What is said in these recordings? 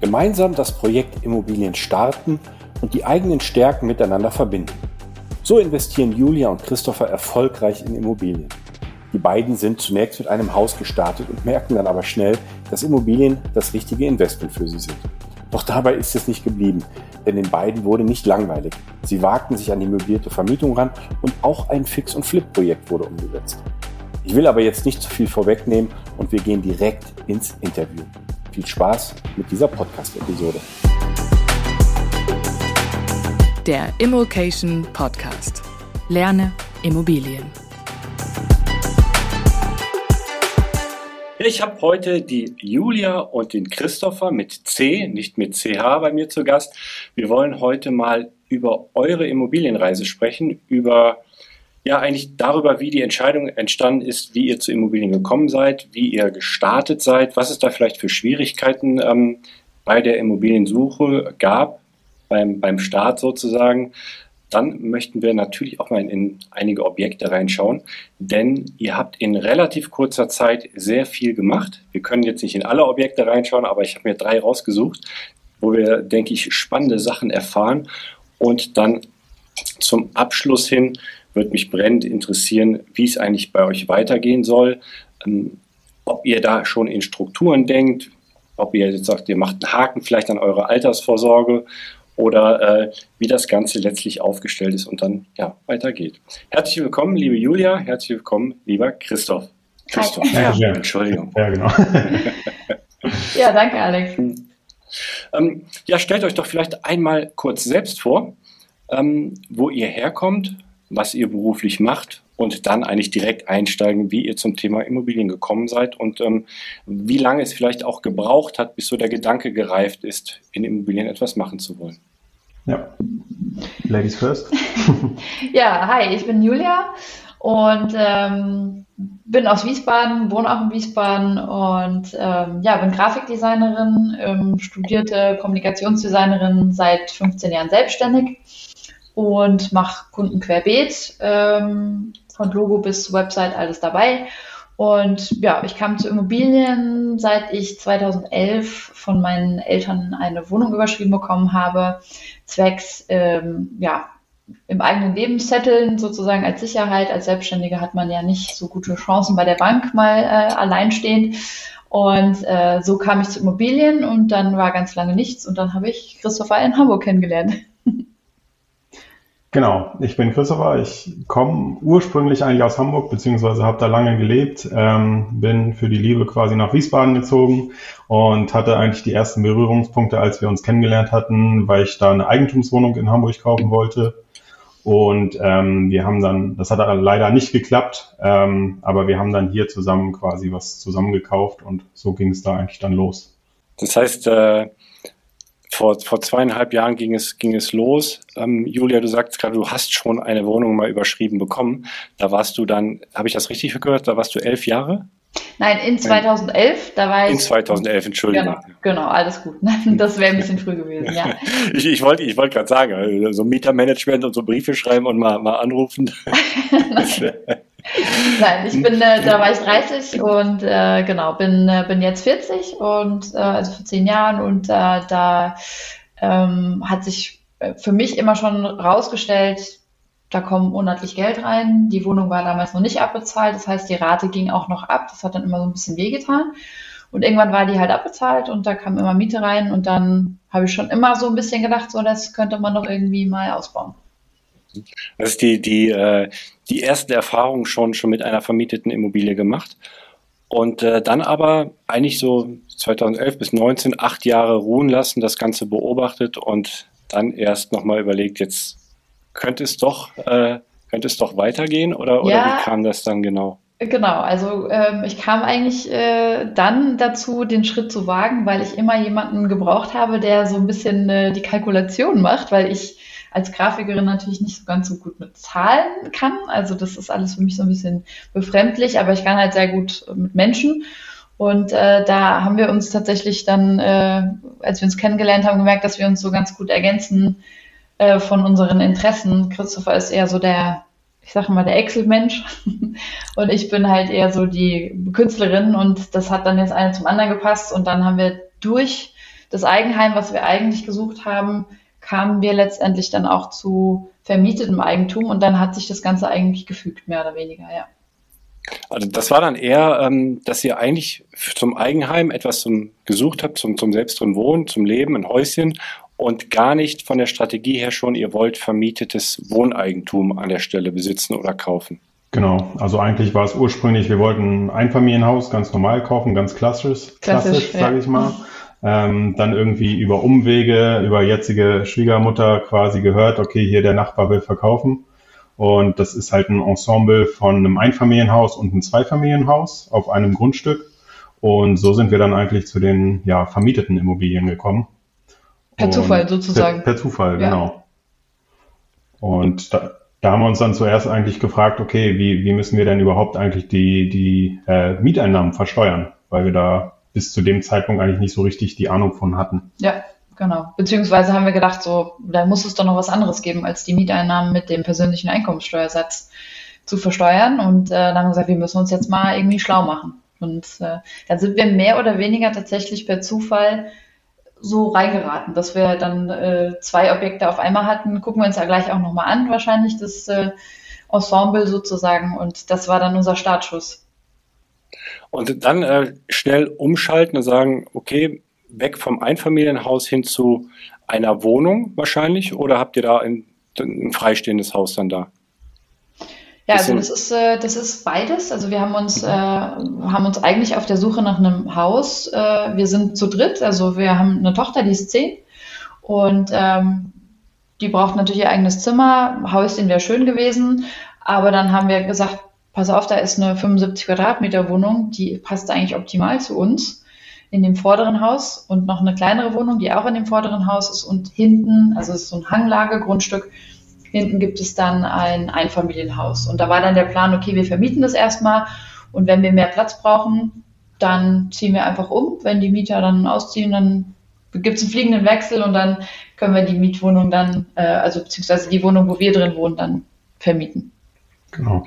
Gemeinsam das Projekt Immobilien starten und die eigenen Stärken miteinander verbinden. So investieren Julia und Christopher erfolgreich in Immobilien. Die beiden sind zunächst mit einem Haus gestartet und merken dann aber schnell, dass Immobilien das richtige Investment für sie sind. Doch dabei ist es nicht geblieben, denn den beiden wurde nicht langweilig. Sie wagten sich an die möblierte Vermietung ran und auch ein Fix- und Flip-Projekt wurde umgesetzt. Ich will aber jetzt nicht zu viel vorwegnehmen und wir gehen direkt ins Interview. Viel Spaß mit dieser Podcast-Episode. Der Immokation Podcast. Lerne Immobilien. Ich habe heute die Julia und den Christopher mit C, nicht mit CH bei mir zu Gast. Wir wollen heute mal über eure Immobilienreise sprechen, über ja eigentlich darüber, wie die Entscheidung entstanden ist, wie ihr zu Immobilien gekommen seid, wie ihr gestartet seid, was es da vielleicht für Schwierigkeiten ähm, bei der Immobiliensuche gab, beim, beim Start sozusagen. Dann möchten wir natürlich auch mal in, in einige Objekte reinschauen, denn ihr habt in relativ kurzer Zeit sehr viel gemacht. Wir können jetzt nicht in alle Objekte reinschauen, aber ich habe mir drei rausgesucht, wo wir, denke ich, spannende Sachen erfahren. Und dann zum Abschluss hin würde mich brennend interessieren, wie es eigentlich bei euch weitergehen soll. Ähm, ob ihr da schon in Strukturen denkt, ob ihr jetzt sagt, ihr macht einen Haken vielleicht an eure Altersvorsorge oder äh, wie das Ganze letztlich aufgestellt ist und dann ja, weitergeht. Herzlich willkommen, liebe Julia, herzlich willkommen, lieber Christoph. Christoph, Hi. Ja, Entschuldigung. Ja, genau. ja, danke, Alex. Ähm, ja, stellt euch doch vielleicht einmal kurz selbst vor, ähm, wo ihr herkommt, was ihr beruflich macht und dann eigentlich direkt einsteigen, wie ihr zum Thema Immobilien gekommen seid und ähm, wie lange es vielleicht auch gebraucht hat, bis so der Gedanke gereift ist, in Immobilien etwas machen zu wollen. Ja, Ladies first. ja, hi, ich bin Julia und ähm, bin aus Wiesbaden, wohne auch in Wiesbaden und ähm, ja, bin Grafikdesignerin, ähm, studierte Kommunikationsdesignerin seit 15 Jahren selbstständig und mache Kunden querbeet, ähm, von Logo bis Website, alles dabei. Und ja, ich kam zu Immobilien, seit ich 2011 von meinen Eltern eine Wohnung überschrieben bekommen habe, zwecks ähm, ja, im eigenen Leben setteln, sozusagen als Sicherheit. Als Selbstständige hat man ja nicht so gute Chancen bei der Bank mal äh, alleinstehend. Und äh, so kam ich zu Immobilien und dann war ganz lange nichts und dann habe ich Christopher in Hamburg kennengelernt. Genau, ich bin Christopher. Ich komme ursprünglich eigentlich aus Hamburg, beziehungsweise habe da lange gelebt, ähm, bin für die Liebe quasi nach Wiesbaden gezogen und hatte eigentlich die ersten Berührungspunkte, als wir uns kennengelernt hatten, weil ich da eine Eigentumswohnung in Hamburg kaufen wollte. Und ähm, wir haben dann, das hat leider nicht geklappt, ähm, aber wir haben dann hier zusammen quasi was zusammengekauft und so ging es da eigentlich dann los. Das heißt, äh vor, vor zweieinhalb Jahren ging es, ging es los. Ähm, Julia, du sagst gerade, du hast schon eine Wohnung mal überschrieben bekommen. Da warst du dann, habe ich das richtig gehört, da warst du elf Jahre? Nein, in 2011, da war ich. In 2011, Entschuldigung. Genau, genau alles gut. Das wäre ein bisschen früh gewesen, ja. ich, ich wollte ich wollte gerade sagen, also so Mietermanagement und so Briefe schreiben und mal, mal anrufen. Nein, ich bin, äh, da war ich 30 und äh, genau, bin, äh, bin jetzt 40 und äh, also vor zehn Jahren und äh, da ähm, hat sich äh, für mich immer schon rausgestellt, da kommt monatlich Geld rein. Die Wohnung war damals noch nicht abbezahlt, das heißt, die Rate ging auch noch ab. Das hat dann immer so ein bisschen wehgetan. Und irgendwann war die halt abbezahlt und da kam immer Miete rein und dann habe ich schon immer so ein bisschen gedacht, so das könnte man doch irgendwie mal ausbauen. Das ist die, die, äh, die ersten Erfahrungen schon, schon mit einer vermieteten Immobilie gemacht. Und äh, dann aber eigentlich so 2011 bis 19, acht Jahre ruhen lassen, das Ganze beobachtet und dann erst nochmal überlegt, jetzt könnte es doch, äh, könnte es doch weitergehen oder, oder wie kam das dann genau? Genau, also ähm, ich kam eigentlich äh, dann dazu, den Schritt zu wagen, weil ich immer jemanden gebraucht habe, der so ein bisschen äh, die Kalkulation macht, weil ich als Grafikerin natürlich nicht so ganz so gut mit Zahlen kann. Also das ist alles für mich so ein bisschen befremdlich, aber ich kann halt sehr gut mit Menschen. Und äh, da haben wir uns tatsächlich dann, äh, als wir uns kennengelernt haben, gemerkt, dass wir uns so ganz gut ergänzen äh, von unseren Interessen. Christopher ist eher so der, ich sage mal, der Excel-Mensch. Und ich bin halt eher so die Künstlerin. Und das hat dann jetzt eine zum anderen gepasst. Und dann haben wir durch das Eigenheim, was wir eigentlich gesucht haben, kamen wir letztendlich dann auch zu vermietetem Eigentum. Und dann hat sich das Ganze eigentlich gefügt, mehr oder weniger, ja. Also das war dann eher, ähm, dass ihr eigentlich zum Eigenheim etwas zum, gesucht habt, zum, zum selbst drin Wohnen, zum Leben, ein Häuschen und gar nicht von der Strategie her schon, ihr wollt vermietetes Wohneigentum an der Stelle besitzen oder kaufen. Genau, also eigentlich war es ursprünglich, wir wollten ein Einfamilienhaus ganz normal kaufen, ganz klassisch, klassisch, klassisch ja. sage ich mal. Ähm, dann irgendwie über Umwege, über jetzige Schwiegermutter quasi gehört, okay, hier der Nachbar will verkaufen. Und das ist halt ein Ensemble von einem Einfamilienhaus und einem Zweifamilienhaus auf einem Grundstück. Und so sind wir dann eigentlich zu den ja, vermieteten Immobilien gekommen. Per und Zufall sozusagen. Per, per Zufall, ja. genau. Und da, da haben wir uns dann zuerst eigentlich gefragt, okay, wie, wie müssen wir denn überhaupt eigentlich die, die äh, Mieteinnahmen versteuern? Weil wir da bis zu dem Zeitpunkt eigentlich nicht so richtig die Ahnung von hatten. Ja, genau. Beziehungsweise haben wir gedacht, so, da muss es doch noch was anderes geben, als die Mieteinnahmen mit dem persönlichen Einkommenssteuersatz zu versteuern. Und äh, dann haben wir gesagt, wir müssen uns jetzt mal irgendwie schlau machen. Und äh, dann sind wir mehr oder weniger tatsächlich per Zufall so reingeraten, dass wir dann äh, zwei Objekte auf einmal hatten. Gucken wir uns ja gleich auch nochmal an, wahrscheinlich das äh, Ensemble sozusagen. Und das war dann unser Startschuss. Und dann äh, schnell umschalten und sagen, okay, weg vom Einfamilienhaus hin zu einer Wohnung wahrscheinlich oder habt ihr da ein, ein freistehendes Haus dann da? Ja, also das ist, äh, das ist beides. Also wir haben uns, äh, haben uns eigentlich auf der Suche nach einem Haus. Äh, wir sind zu dritt, also wir haben eine Tochter, die ist zehn und ähm, die braucht natürlich ihr eigenes Zimmer. Häuschen wäre schön gewesen, aber dann haben wir gesagt, pass auf, da ist eine 75 Quadratmeter Wohnung, die passt eigentlich optimal zu uns in dem vorderen Haus und noch eine kleinere Wohnung, die auch in dem vorderen Haus ist und hinten, also es ist so ein Hanglagegrundstück, Hinten gibt es dann ein Einfamilienhaus. Und da war dann der Plan, okay, wir vermieten das erstmal und wenn wir mehr Platz brauchen, dann ziehen wir einfach um. Wenn die Mieter dann ausziehen, dann gibt es einen fliegenden Wechsel und dann können wir die Mietwohnung dann, äh, also beziehungsweise die Wohnung, wo wir drin wohnen, dann vermieten. Genau.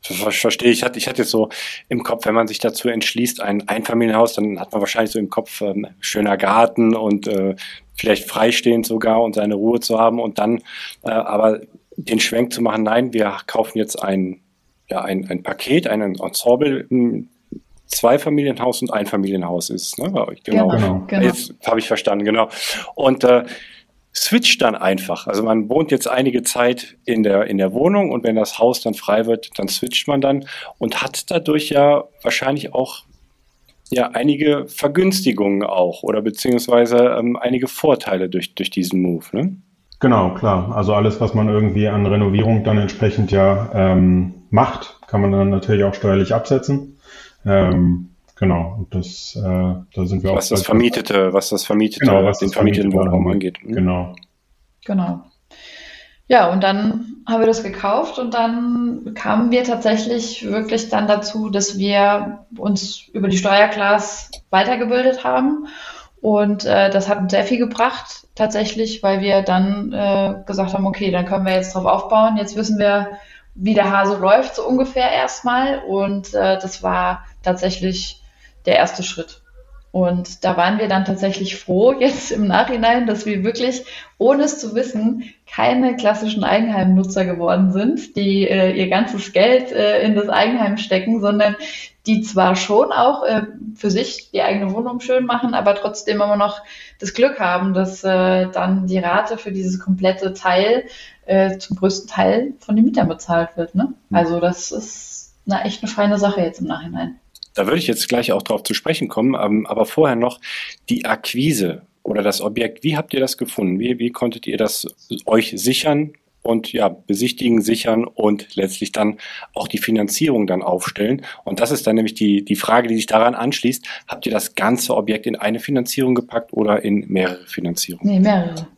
Verstehe, ich hatte, ich hatte so im Kopf, wenn man sich dazu entschließt, ein Einfamilienhaus, dann hat man wahrscheinlich so im Kopf ähm, schöner Garten und äh, vielleicht freistehend sogar und seine Ruhe zu haben und dann äh, aber den Schwenk zu machen, nein, wir kaufen jetzt ein, ja, ein, ein Paket, ein Ensemble, ein Zweifamilienhaus und Einfamilienhaus ist. Ne? Genau. genau. genau. Jetzt habe ich verstanden, genau. Und äh, switcht dann einfach. Also man wohnt jetzt einige Zeit in der, in der Wohnung und wenn das Haus dann frei wird, dann switcht man dann und hat dadurch ja wahrscheinlich auch ja einige Vergünstigungen auch oder beziehungsweise ähm, einige Vorteile durch, durch diesen Move. Ne? Genau, klar. Also alles, was man irgendwie an Renovierung dann entsprechend ja ähm, macht, kann man dann natürlich auch steuerlich absetzen. Ähm, Genau, und das, äh, da sind wir was auch. Das Vermietete, was das Vermietete, genau, was den vermieteten Wohnraum angeht. Mhm. Genau. Genau. Ja, und dann haben wir das gekauft und dann kamen wir tatsächlich wirklich dann dazu, dass wir uns über die Steuerklasse weitergebildet haben. Und äh, das hat uns sehr viel gebracht, tatsächlich, weil wir dann äh, gesagt haben, okay, dann können wir jetzt drauf aufbauen. Jetzt wissen wir, wie der Hase läuft, so ungefähr erstmal. Und äh, das war tatsächlich der erste Schritt. Und da waren wir dann tatsächlich froh jetzt im Nachhinein, dass wir wirklich, ohne es zu wissen, keine klassischen Eigenheimnutzer geworden sind, die äh, ihr ganzes Geld äh, in das Eigenheim stecken, sondern die zwar schon auch äh, für sich die eigene Wohnung schön machen, aber trotzdem immer noch das Glück haben, dass äh, dann die Rate für dieses komplette Teil äh, zum größten Teil von den Mietern bezahlt wird. Ne? Also das ist eine echt eine feine Sache jetzt im Nachhinein. Da würde ich jetzt gleich auch drauf zu sprechen kommen, ähm, aber vorher noch die Akquise oder das Objekt. Wie habt ihr das gefunden? Wie, wie konntet ihr das euch sichern und ja, besichtigen, sichern und letztlich dann auch die Finanzierung dann aufstellen? Und das ist dann nämlich die, die Frage, die sich daran anschließt. Habt ihr das ganze Objekt in eine Finanzierung gepackt oder in mehrere Finanzierungen? Nee, mehrere.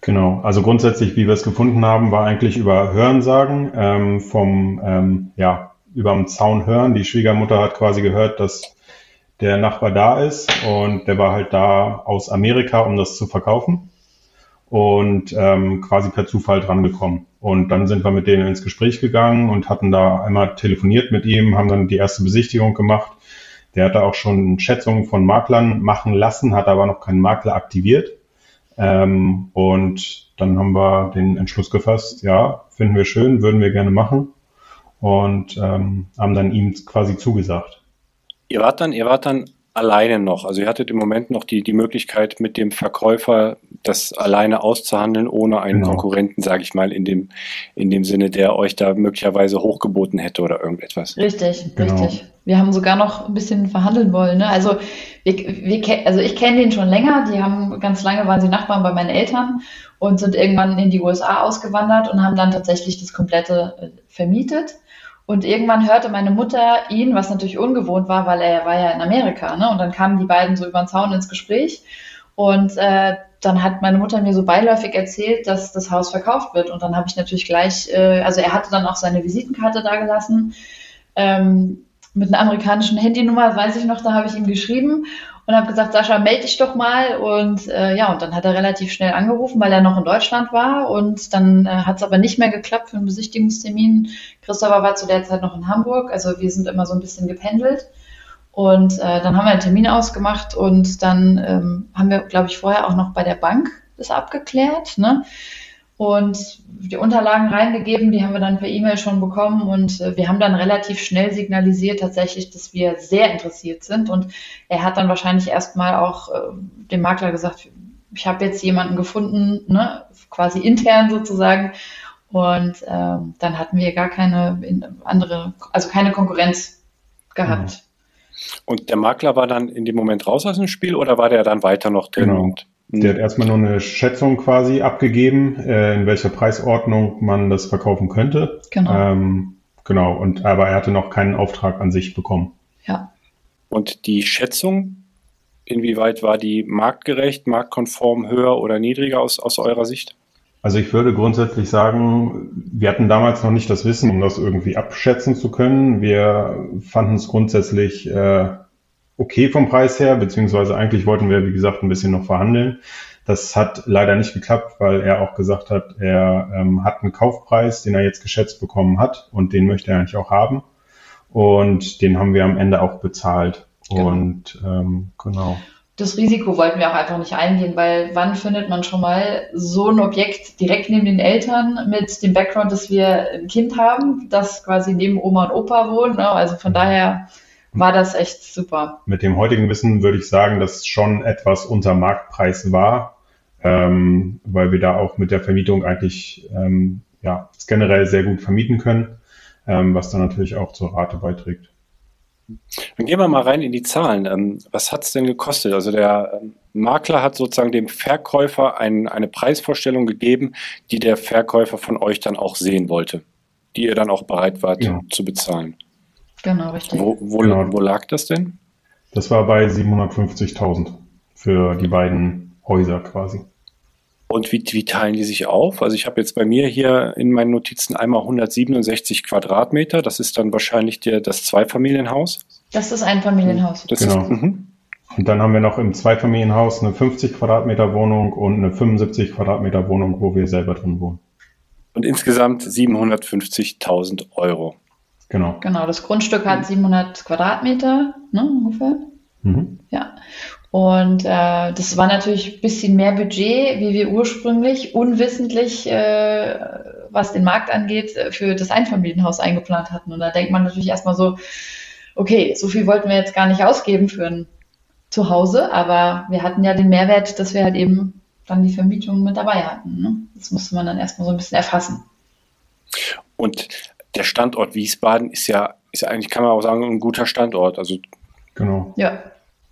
Genau, also grundsätzlich, wie wir es gefunden haben, war eigentlich über Hörensagen ähm, vom ähm, ja, über dem Zaun hören. Die Schwiegermutter hat quasi gehört, dass der Nachbar da ist und der war halt da aus Amerika, um das zu verkaufen und ähm, quasi per Zufall dran gekommen. Und dann sind wir mit denen ins Gespräch gegangen und hatten da einmal telefoniert mit ihm, haben dann die erste Besichtigung gemacht. Der hatte auch schon Schätzungen von Maklern machen lassen, hat aber noch keinen Makler aktiviert. Ähm, und dann haben wir den Entschluss gefasst, ja, finden wir schön, würden wir gerne machen und ähm, haben dann ihm quasi zugesagt. Ihr wart dann, ihr wart dann alleine noch. Also ihr hattet im Moment noch die, die Möglichkeit, mit dem Verkäufer das alleine auszuhandeln, ohne einen genau. Konkurrenten, sage ich mal, in dem, in dem Sinne, der euch da möglicherweise hochgeboten hätte oder irgendetwas. Richtig, genau. richtig. Wir haben sogar noch ein bisschen verhandeln wollen. Ne? Also, wir, wir, also ich kenne den schon länger. Die haben ganz lange waren sie Nachbarn bei meinen Eltern und sind irgendwann in die USA ausgewandert und haben dann tatsächlich das komplette äh, vermietet. Und irgendwann hörte meine Mutter ihn, was natürlich ungewohnt war, weil er war ja in Amerika, ne? Und dann kamen die beiden so über den Zaun ins Gespräch. Und äh, dann hat meine Mutter mir so beiläufig erzählt, dass das Haus verkauft wird. Und dann habe ich natürlich gleich, äh, also er hatte dann auch seine Visitenkarte da gelassen. Ähm, mit einer amerikanischen Handynummer, weiß ich noch, da habe ich ihm geschrieben und habe gesagt, Sascha, melde dich doch mal. Und äh, ja, und dann hat er relativ schnell angerufen, weil er noch in Deutschland war. Und dann äh, hat es aber nicht mehr geklappt für einen Besichtigungstermin. Christopher war zu der Zeit noch in Hamburg. Also wir sind immer so ein bisschen gependelt. Und äh, dann haben wir einen Termin ausgemacht und dann ähm, haben wir, glaube ich, vorher auch noch bei der Bank das abgeklärt. Ne? Und die Unterlagen reingegeben, die haben wir dann per E-Mail schon bekommen und äh, wir haben dann relativ schnell signalisiert tatsächlich, dass wir sehr interessiert sind und er hat dann wahrscheinlich erstmal auch äh, dem Makler gesagt, ich habe jetzt jemanden gefunden, ne, quasi intern sozusagen und äh, dann hatten wir gar keine andere, also keine Konkurrenz gehabt. Mhm. Und der Makler war dann in dem Moment raus aus dem Spiel oder war der dann weiter noch drin? Genau. Der hat erstmal nur eine Schätzung quasi abgegeben, äh, in welcher Preisordnung man das verkaufen könnte. Genau. Ähm, genau. Und aber er hatte noch keinen Auftrag an sich bekommen. Ja. Und die Schätzung, inwieweit war die marktgerecht, marktkonform, höher oder niedriger aus, aus eurer Sicht? Also ich würde grundsätzlich sagen, wir hatten damals noch nicht das Wissen, um das irgendwie abschätzen zu können. Wir fanden es grundsätzlich äh, okay vom Preis her, beziehungsweise eigentlich wollten wir, wie gesagt, ein bisschen noch verhandeln. Das hat leider nicht geklappt, weil er auch gesagt hat, er ähm, hat einen Kaufpreis, den er jetzt geschätzt bekommen hat und den möchte er eigentlich auch haben. Und den haben wir am Ende auch bezahlt. Genau. Und ähm, genau. Das Risiko wollten wir auch einfach nicht eingehen, weil wann findet man schon mal so ein Objekt direkt neben den Eltern mit dem Background, dass wir ein Kind haben, das quasi neben Oma und Opa wohnt. Ne? Also von mhm. daher war das echt super. Mit dem heutigen Wissen würde ich sagen, dass es schon etwas unter Marktpreis war, ähm, weil wir da auch mit der Vermietung eigentlich ähm, ja, generell sehr gut vermieten können, ähm, was dann natürlich auch zur Rate beiträgt. Dann gehen wir mal rein in die Zahlen. Ähm, was hat es denn gekostet? Also der ähm, Makler hat sozusagen dem Verkäufer ein, eine Preisvorstellung gegeben, die der Verkäufer von euch dann auch sehen wollte, die ihr dann auch bereit wart ja. zu bezahlen. Genau, richtig. Wo, wo, genau. wo lag das denn? Das war bei 750.000 für die beiden Häuser quasi. Und wie, wie teilen die sich auf? Also ich habe jetzt bei mir hier in meinen Notizen einmal 167 Quadratmeter. Das ist dann wahrscheinlich der, das Zweifamilienhaus. Das ist ein Familienhaus. Das genau. Ist, mhm. und dann haben wir noch im Zweifamilienhaus eine 50 Quadratmeter Wohnung und eine 75 Quadratmeter Wohnung, wo wir selber drin wohnen. Und insgesamt 750.000 Euro. Genau. Genau, das Grundstück hat 700 Quadratmeter, ne, ungefähr. Mhm. Ja. Und äh, das war natürlich ein bisschen mehr Budget, wie wir ursprünglich unwissentlich, äh, was den Markt angeht, äh, für das Einfamilienhaus eingeplant hatten. Und da denkt man natürlich erstmal so, okay, so viel wollten wir jetzt gar nicht ausgeben für ein Zuhause, aber wir hatten ja den Mehrwert, dass wir halt eben dann die Vermietung mit dabei hatten. Ne? Das musste man dann erstmal so ein bisschen erfassen. Und der Standort Wiesbaden ist ja, ist ja eigentlich, kann man auch sagen, ein guter Standort. Also genau. Ja.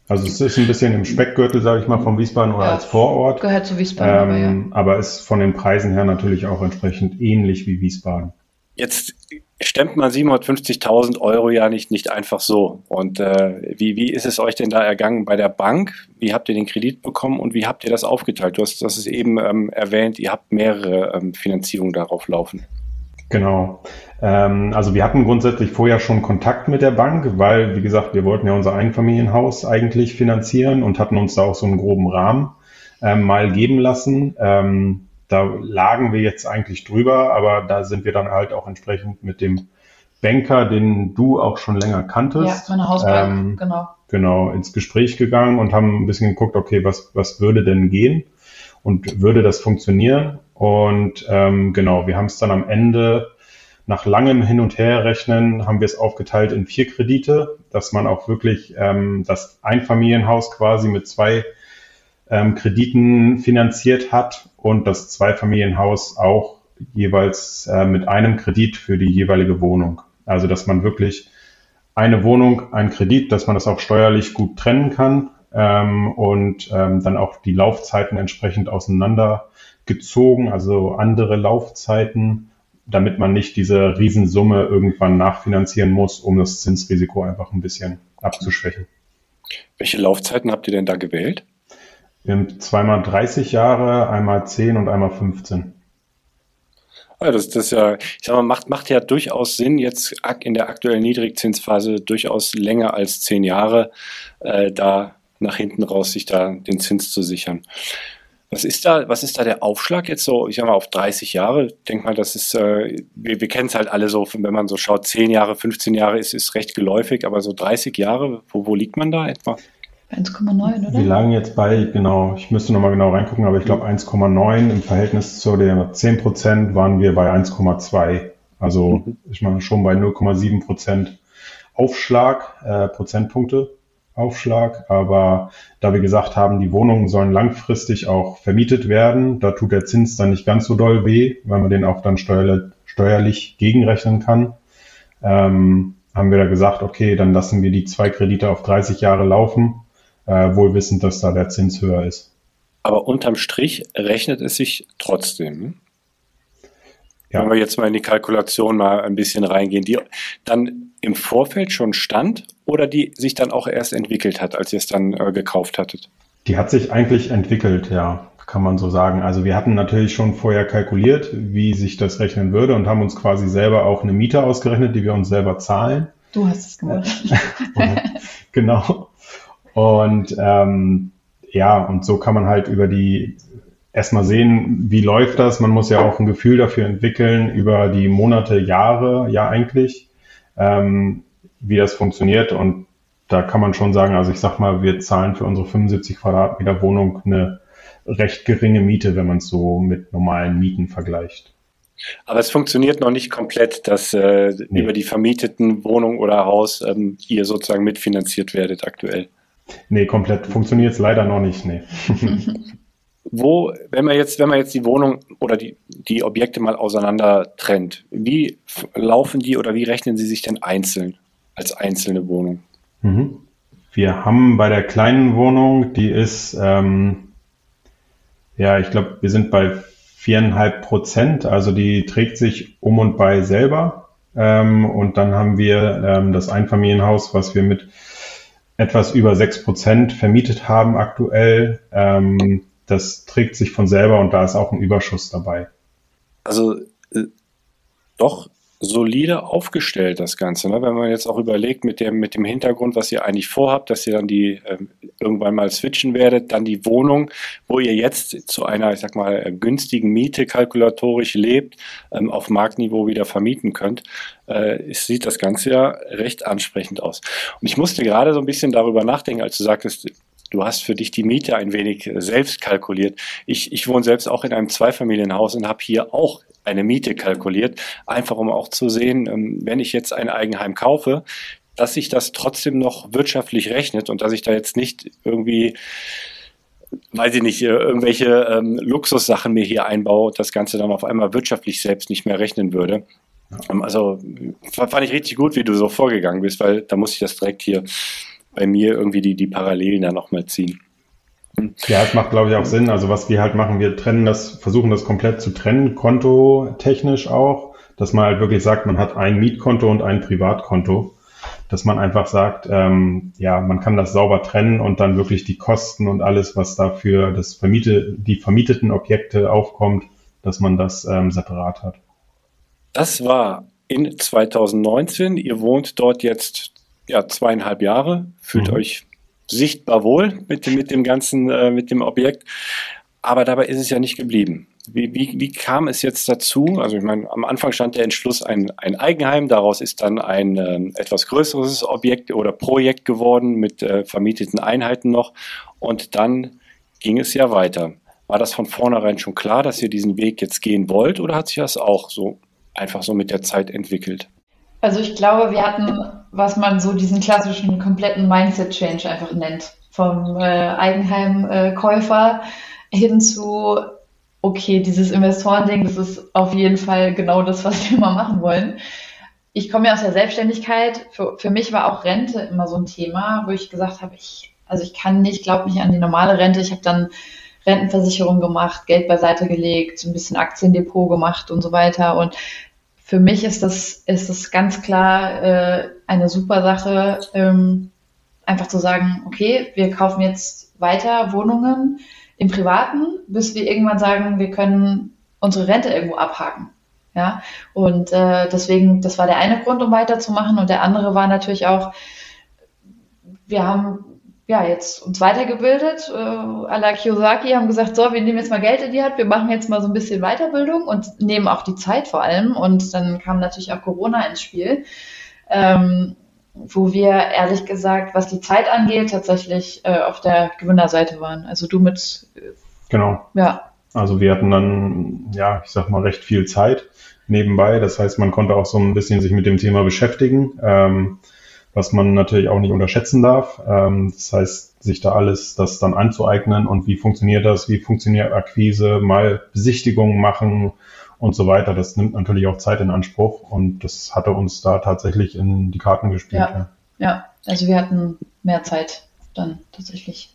Also es ist ein bisschen im Speckgürtel, sage ich mal, von Wiesbaden oder ja, als Vorort. Gehört zu Wiesbaden, ähm, aber, ja. aber ist von den Preisen her natürlich auch entsprechend ähnlich wie Wiesbaden. Jetzt stemmt man 750.000 Euro ja nicht, nicht einfach so. Und äh, wie, wie ist es euch denn da ergangen bei der Bank? Wie habt ihr den Kredit bekommen und wie habt ihr das aufgeteilt? Du hast das ist eben ähm, erwähnt, ihr habt mehrere ähm, Finanzierungen darauf laufen. Genau. Ähm, also wir hatten grundsätzlich vorher schon Kontakt mit der Bank, weil, wie gesagt, wir wollten ja unser Einfamilienhaus eigentlich finanzieren und hatten uns da auch so einen groben Rahmen ähm, mal geben lassen. Ähm, da lagen wir jetzt eigentlich drüber, aber da sind wir dann halt auch entsprechend mit dem Banker, den du auch schon länger kanntest. Ja, meine Hausbank, ähm, genau. Genau, ins Gespräch gegangen und haben ein bisschen geguckt, okay, was, was würde denn gehen und würde das funktionieren? Und ähm, genau, wir haben es dann am Ende nach langem Hin und Herrechnen haben wir es aufgeteilt in vier Kredite, dass man auch wirklich ähm, das Einfamilienhaus quasi mit zwei ähm, Krediten finanziert hat und das Zweifamilienhaus auch jeweils äh, mit einem Kredit für die jeweilige Wohnung. Also dass man wirklich eine Wohnung, ein Kredit, dass man das auch steuerlich gut trennen kann ähm, und ähm, dann auch die Laufzeiten entsprechend auseinandergezogen, also andere Laufzeiten, damit man nicht diese Riesensumme irgendwann nachfinanzieren muss, um das Zinsrisiko einfach ein bisschen abzuschwächen. Welche Laufzeiten habt ihr denn da gewählt? Wir haben zweimal 30 Jahre, einmal 10 und einmal 15. Ja, das, das ja, ich sag mal, macht, macht ja durchaus Sinn, jetzt in der aktuellen Niedrigzinsphase durchaus länger als zehn Jahre äh, da nach hinten raus sich da den Zins zu sichern. Was ist da, was ist da der Aufschlag jetzt so, ich sag mal, auf 30 Jahre? Denk mal, das ist, äh, wir, wir kennen es halt alle so, wenn man so schaut, 10 Jahre, 15 Jahre ist, ist recht geläufig, aber so 30 Jahre, wo, wo liegt man da etwa? 1,9, oder? Wir lagen jetzt bei, genau, ich müsste nochmal genau reingucken, aber ich glaube 1,9 im Verhältnis zu der 10 Prozent waren wir bei 1,2. Also mhm. ich meine schon bei 0,7 Prozent Aufschlag, äh, Prozentpunkte Aufschlag. Aber da wir gesagt haben, die Wohnungen sollen langfristig auch vermietet werden, da tut der Zins dann nicht ganz so doll weh, weil man den auch dann steuerlich, steuerlich gegenrechnen kann. Ähm, haben wir da gesagt, okay, dann lassen wir die zwei Kredite auf 30 Jahre laufen äh, wohl wissend, dass da der Zins höher ist. Aber unterm Strich rechnet es sich trotzdem. Ja. Wenn wir jetzt mal in die Kalkulation mal ein bisschen reingehen, die dann im Vorfeld schon stand oder die sich dann auch erst entwickelt hat, als ihr es dann äh, gekauft hattet? Die hat sich eigentlich entwickelt, ja, kann man so sagen. Also wir hatten natürlich schon vorher kalkuliert, wie sich das rechnen würde und haben uns quasi selber auch eine Miete ausgerechnet, die wir uns selber zahlen. Du hast es gemacht. genau. Und ähm, ja, und so kann man halt über die erstmal sehen, wie läuft das. Man muss ja auch ein Gefühl dafür entwickeln über die Monate, Jahre, ja eigentlich, ähm, wie das funktioniert. Und da kann man schon sagen, also ich sag mal, wir zahlen für unsere 75 Quadratmeter Wohnung eine recht geringe Miete, wenn man es so mit normalen Mieten vergleicht. Aber es funktioniert noch nicht komplett, dass äh, nee. über die vermieteten Wohnung oder Haus ähm, ihr sozusagen mitfinanziert werdet aktuell. Nee, komplett funktioniert es leider noch nicht, nee. Wo, wenn man jetzt, wenn man jetzt die Wohnung oder die, die Objekte mal auseinander trennt, wie laufen die oder wie rechnen sie sich denn einzeln als einzelne Wohnung? Mhm. Wir haben bei der kleinen Wohnung, die ist, ähm, ja, ich glaube, wir sind bei viereinhalb Prozent, also die trägt sich um und bei selber. Ähm, und dann haben wir ähm, das Einfamilienhaus, was wir mit etwas über sechs Prozent vermietet haben aktuell. Ähm, das trägt sich von selber und da ist auch ein Überschuss dabei. Also äh, doch solide aufgestellt, das Ganze. Ne? Wenn man jetzt auch überlegt, mit dem, mit dem Hintergrund, was ihr eigentlich vorhabt, dass ihr dann die ähm, irgendwann mal switchen werdet, dann die Wohnung, wo ihr jetzt zu einer, ich sag mal, äh, günstigen Miete kalkulatorisch lebt, ähm, auf Marktniveau wieder vermieten könnt, äh, sieht das Ganze ja recht ansprechend aus. Und ich musste gerade so ein bisschen darüber nachdenken, als du sagtest, Du hast für dich die Miete ein wenig äh, selbst kalkuliert. Ich, ich wohne selbst auch in einem Zweifamilienhaus und habe hier auch eine Miete kalkuliert, einfach um auch zu sehen, ähm, wenn ich jetzt ein Eigenheim kaufe, dass sich das trotzdem noch wirtschaftlich rechnet und dass ich da jetzt nicht irgendwie weiß ich nicht, äh, irgendwelche ähm, Luxussachen mir hier einbaue und das Ganze dann auf einmal wirtschaftlich selbst nicht mehr rechnen würde. Ähm, also fand ich richtig gut, wie du so vorgegangen bist, weil da muss ich das direkt hier bei mir irgendwie die, die Parallelen dann nochmal ziehen. Ja, es macht, glaube ich, auch Sinn. Also was wir halt machen, wir trennen das, versuchen das komplett zu trennen, kontotechnisch auch, dass man halt wirklich sagt, man hat ein Mietkonto und ein Privatkonto. Dass man einfach sagt, ähm, ja, man kann das sauber trennen und dann wirklich die Kosten und alles, was dafür das vermiete, die vermieteten Objekte aufkommt, dass man das ähm, separat hat. Das war in 2019. Ihr wohnt dort jetzt ja, zweieinhalb Jahre, fühlt mhm. euch sichtbar wohl mit, mit dem ganzen, äh, mit dem Objekt. Aber dabei ist es ja nicht geblieben. Wie, wie, wie kam es jetzt dazu? Also ich meine, am Anfang stand der Entschluss ein, ein Eigenheim, daraus ist dann ein äh, etwas größeres Objekt oder Projekt geworden mit äh, vermieteten Einheiten noch und dann ging es ja weiter. War das von vornherein schon klar, dass ihr diesen Weg jetzt gehen wollt oder hat sich das auch so einfach so mit der Zeit entwickelt? Also ich glaube, wir hatten, was man so diesen klassischen kompletten Mindset-Change einfach nennt. Vom äh, Eigenheimkäufer hin zu, okay, dieses Investorending, das ist auf jeden Fall genau das, was wir mal machen wollen. Ich komme ja aus der Selbstständigkeit. Für, für mich war auch Rente immer so ein Thema, wo ich gesagt habe, ich, also ich kann nicht, glaube nicht an die normale Rente. Ich habe dann Rentenversicherung gemacht, Geld beiseite gelegt, ein bisschen Aktiendepot gemacht und so weiter. Und für mich ist das, ist das ganz klar äh, eine super Sache, ähm, einfach zu sagen, okay, wir kaufen jetzt weiter Wohnungen im Privaten, bis wir irgendwann sagen, wir können unsere Rente irgendwo abhaken. Ja, und äh, deswegen, das war der eine Grund, um weiterzumachen. Und der andere war natürlich auch, wir haben ja, jetzt uns weitergebildet. Äh, à la Kiyosaki haben gesagt, so, wir nehmen jetzt mal Geld in die Hand, wir machen jetzt mal so ein bisschen Weiterbildung und nehmen auch die Zeit vor allem. Und dann kam natürlich auch Corona ins Spiel, ähm, wo wir ehrlich gesagt, was die Zeit angeht, tatsächlich äh, auf der Gewinnerseite waren. Also du mit. Äh, genau. Ja. Also wir hatten dann, ja, ich sag mal, recht viel Zeit nebenbei. Das heißt, man konnte auch so ein bisschen sich mit dem Thema beschäftigen. Ähm, was man natürlich auch nicht unterschätzen darf. Ähm, das heißt, sich da alles das dann anzueignen und wie funktioniert das, wie funktioniert Akquise, mal Besichtigungen machen und so weiter. Das nimmt natürlich auch Zeit in Anspruch und das hatte uns da tatsächlich in die Karten gespielt. Ja, ja. ja. also wir hatten mehr Zeit dann tatsächlich.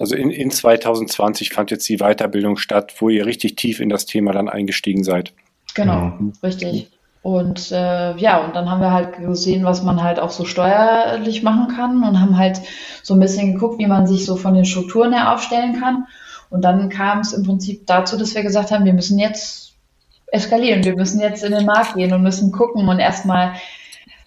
Also in, in 2020 fand jetzt die Weiterbildung statt, wo ihr richtig tief in das Thema dann eingestiegen seid. Genau, mhm. richtig. Und äh, ja, und dann haben wir halt gesehen, was man halt auch so steuerlich machen kann und haben halt so ein bisschen geguckt, wie man sich so von den Strukturen her aufstellen kann. Und dann kam es im Prinzip dazu, dass wir gesagt haben, wir müssen jetzt eskalieren, wir müssen jetzt in den Markt gehen und müssen gucken und erstmal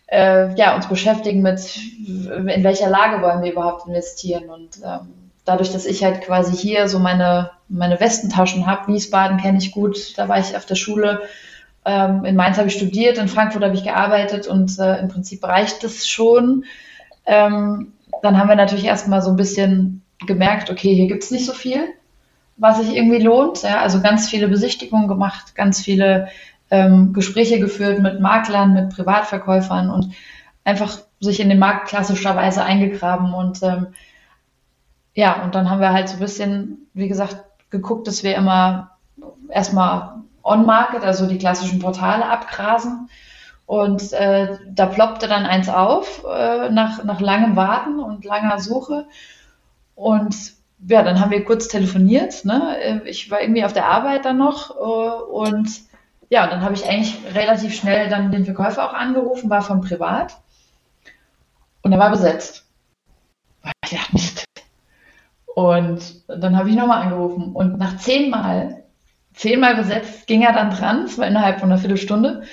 äh, ja, uns beschäftigen mit, in welcher Lage wollen wir überhaupt investieren. Und ähm, dadurch, dass ich halt quasi hier so meine, meine Westentaschen habe, Wiesbaden kenne ich gut, da war ich auf der Schule, ähm, in Mainz habe ich studiert, in Frankfurt habe ich gearbeitet und äh, im Prinzip reicht es schon. Ähm, dann haben wir natürlich erstmal so ein bisschen gemerkt, okay, hier gibt es nicht so viel, was sich irgendwie lohnt. Ja? Also ganz viele Besichtigungen gemacht, ganz viele ähm, Gespräche geführt mit Maklern, mit Privatverkäufern und einfach sich in den Markt klassischerweise eingegraben. Und ähm, ja, und dann haben wir halt so ein bisschen, wie gesagt, geguckt, dass wir immer erstmal On-Market, also die klassischen Portale abgrasen. Und äh, da ploppte dann eins auf äh, nach, nach langem Warten und langer Suche. Und ja, dann haben wir kurz telefoniert. Ne? Äh, ich war irgendwie auf der Arbeit dann noch. Äh, und ja, dann habe ich eigentlich relativ schnell dann den Verkäufer auch angerufen, war von privat. Und er war besetzt. Ich dachte nicht. Und dann habe ich nochmal angerufen. Und nach zehnmal zehnmal besetzt, ging er dann dran, es war innerhalb von einer Viertelstunde.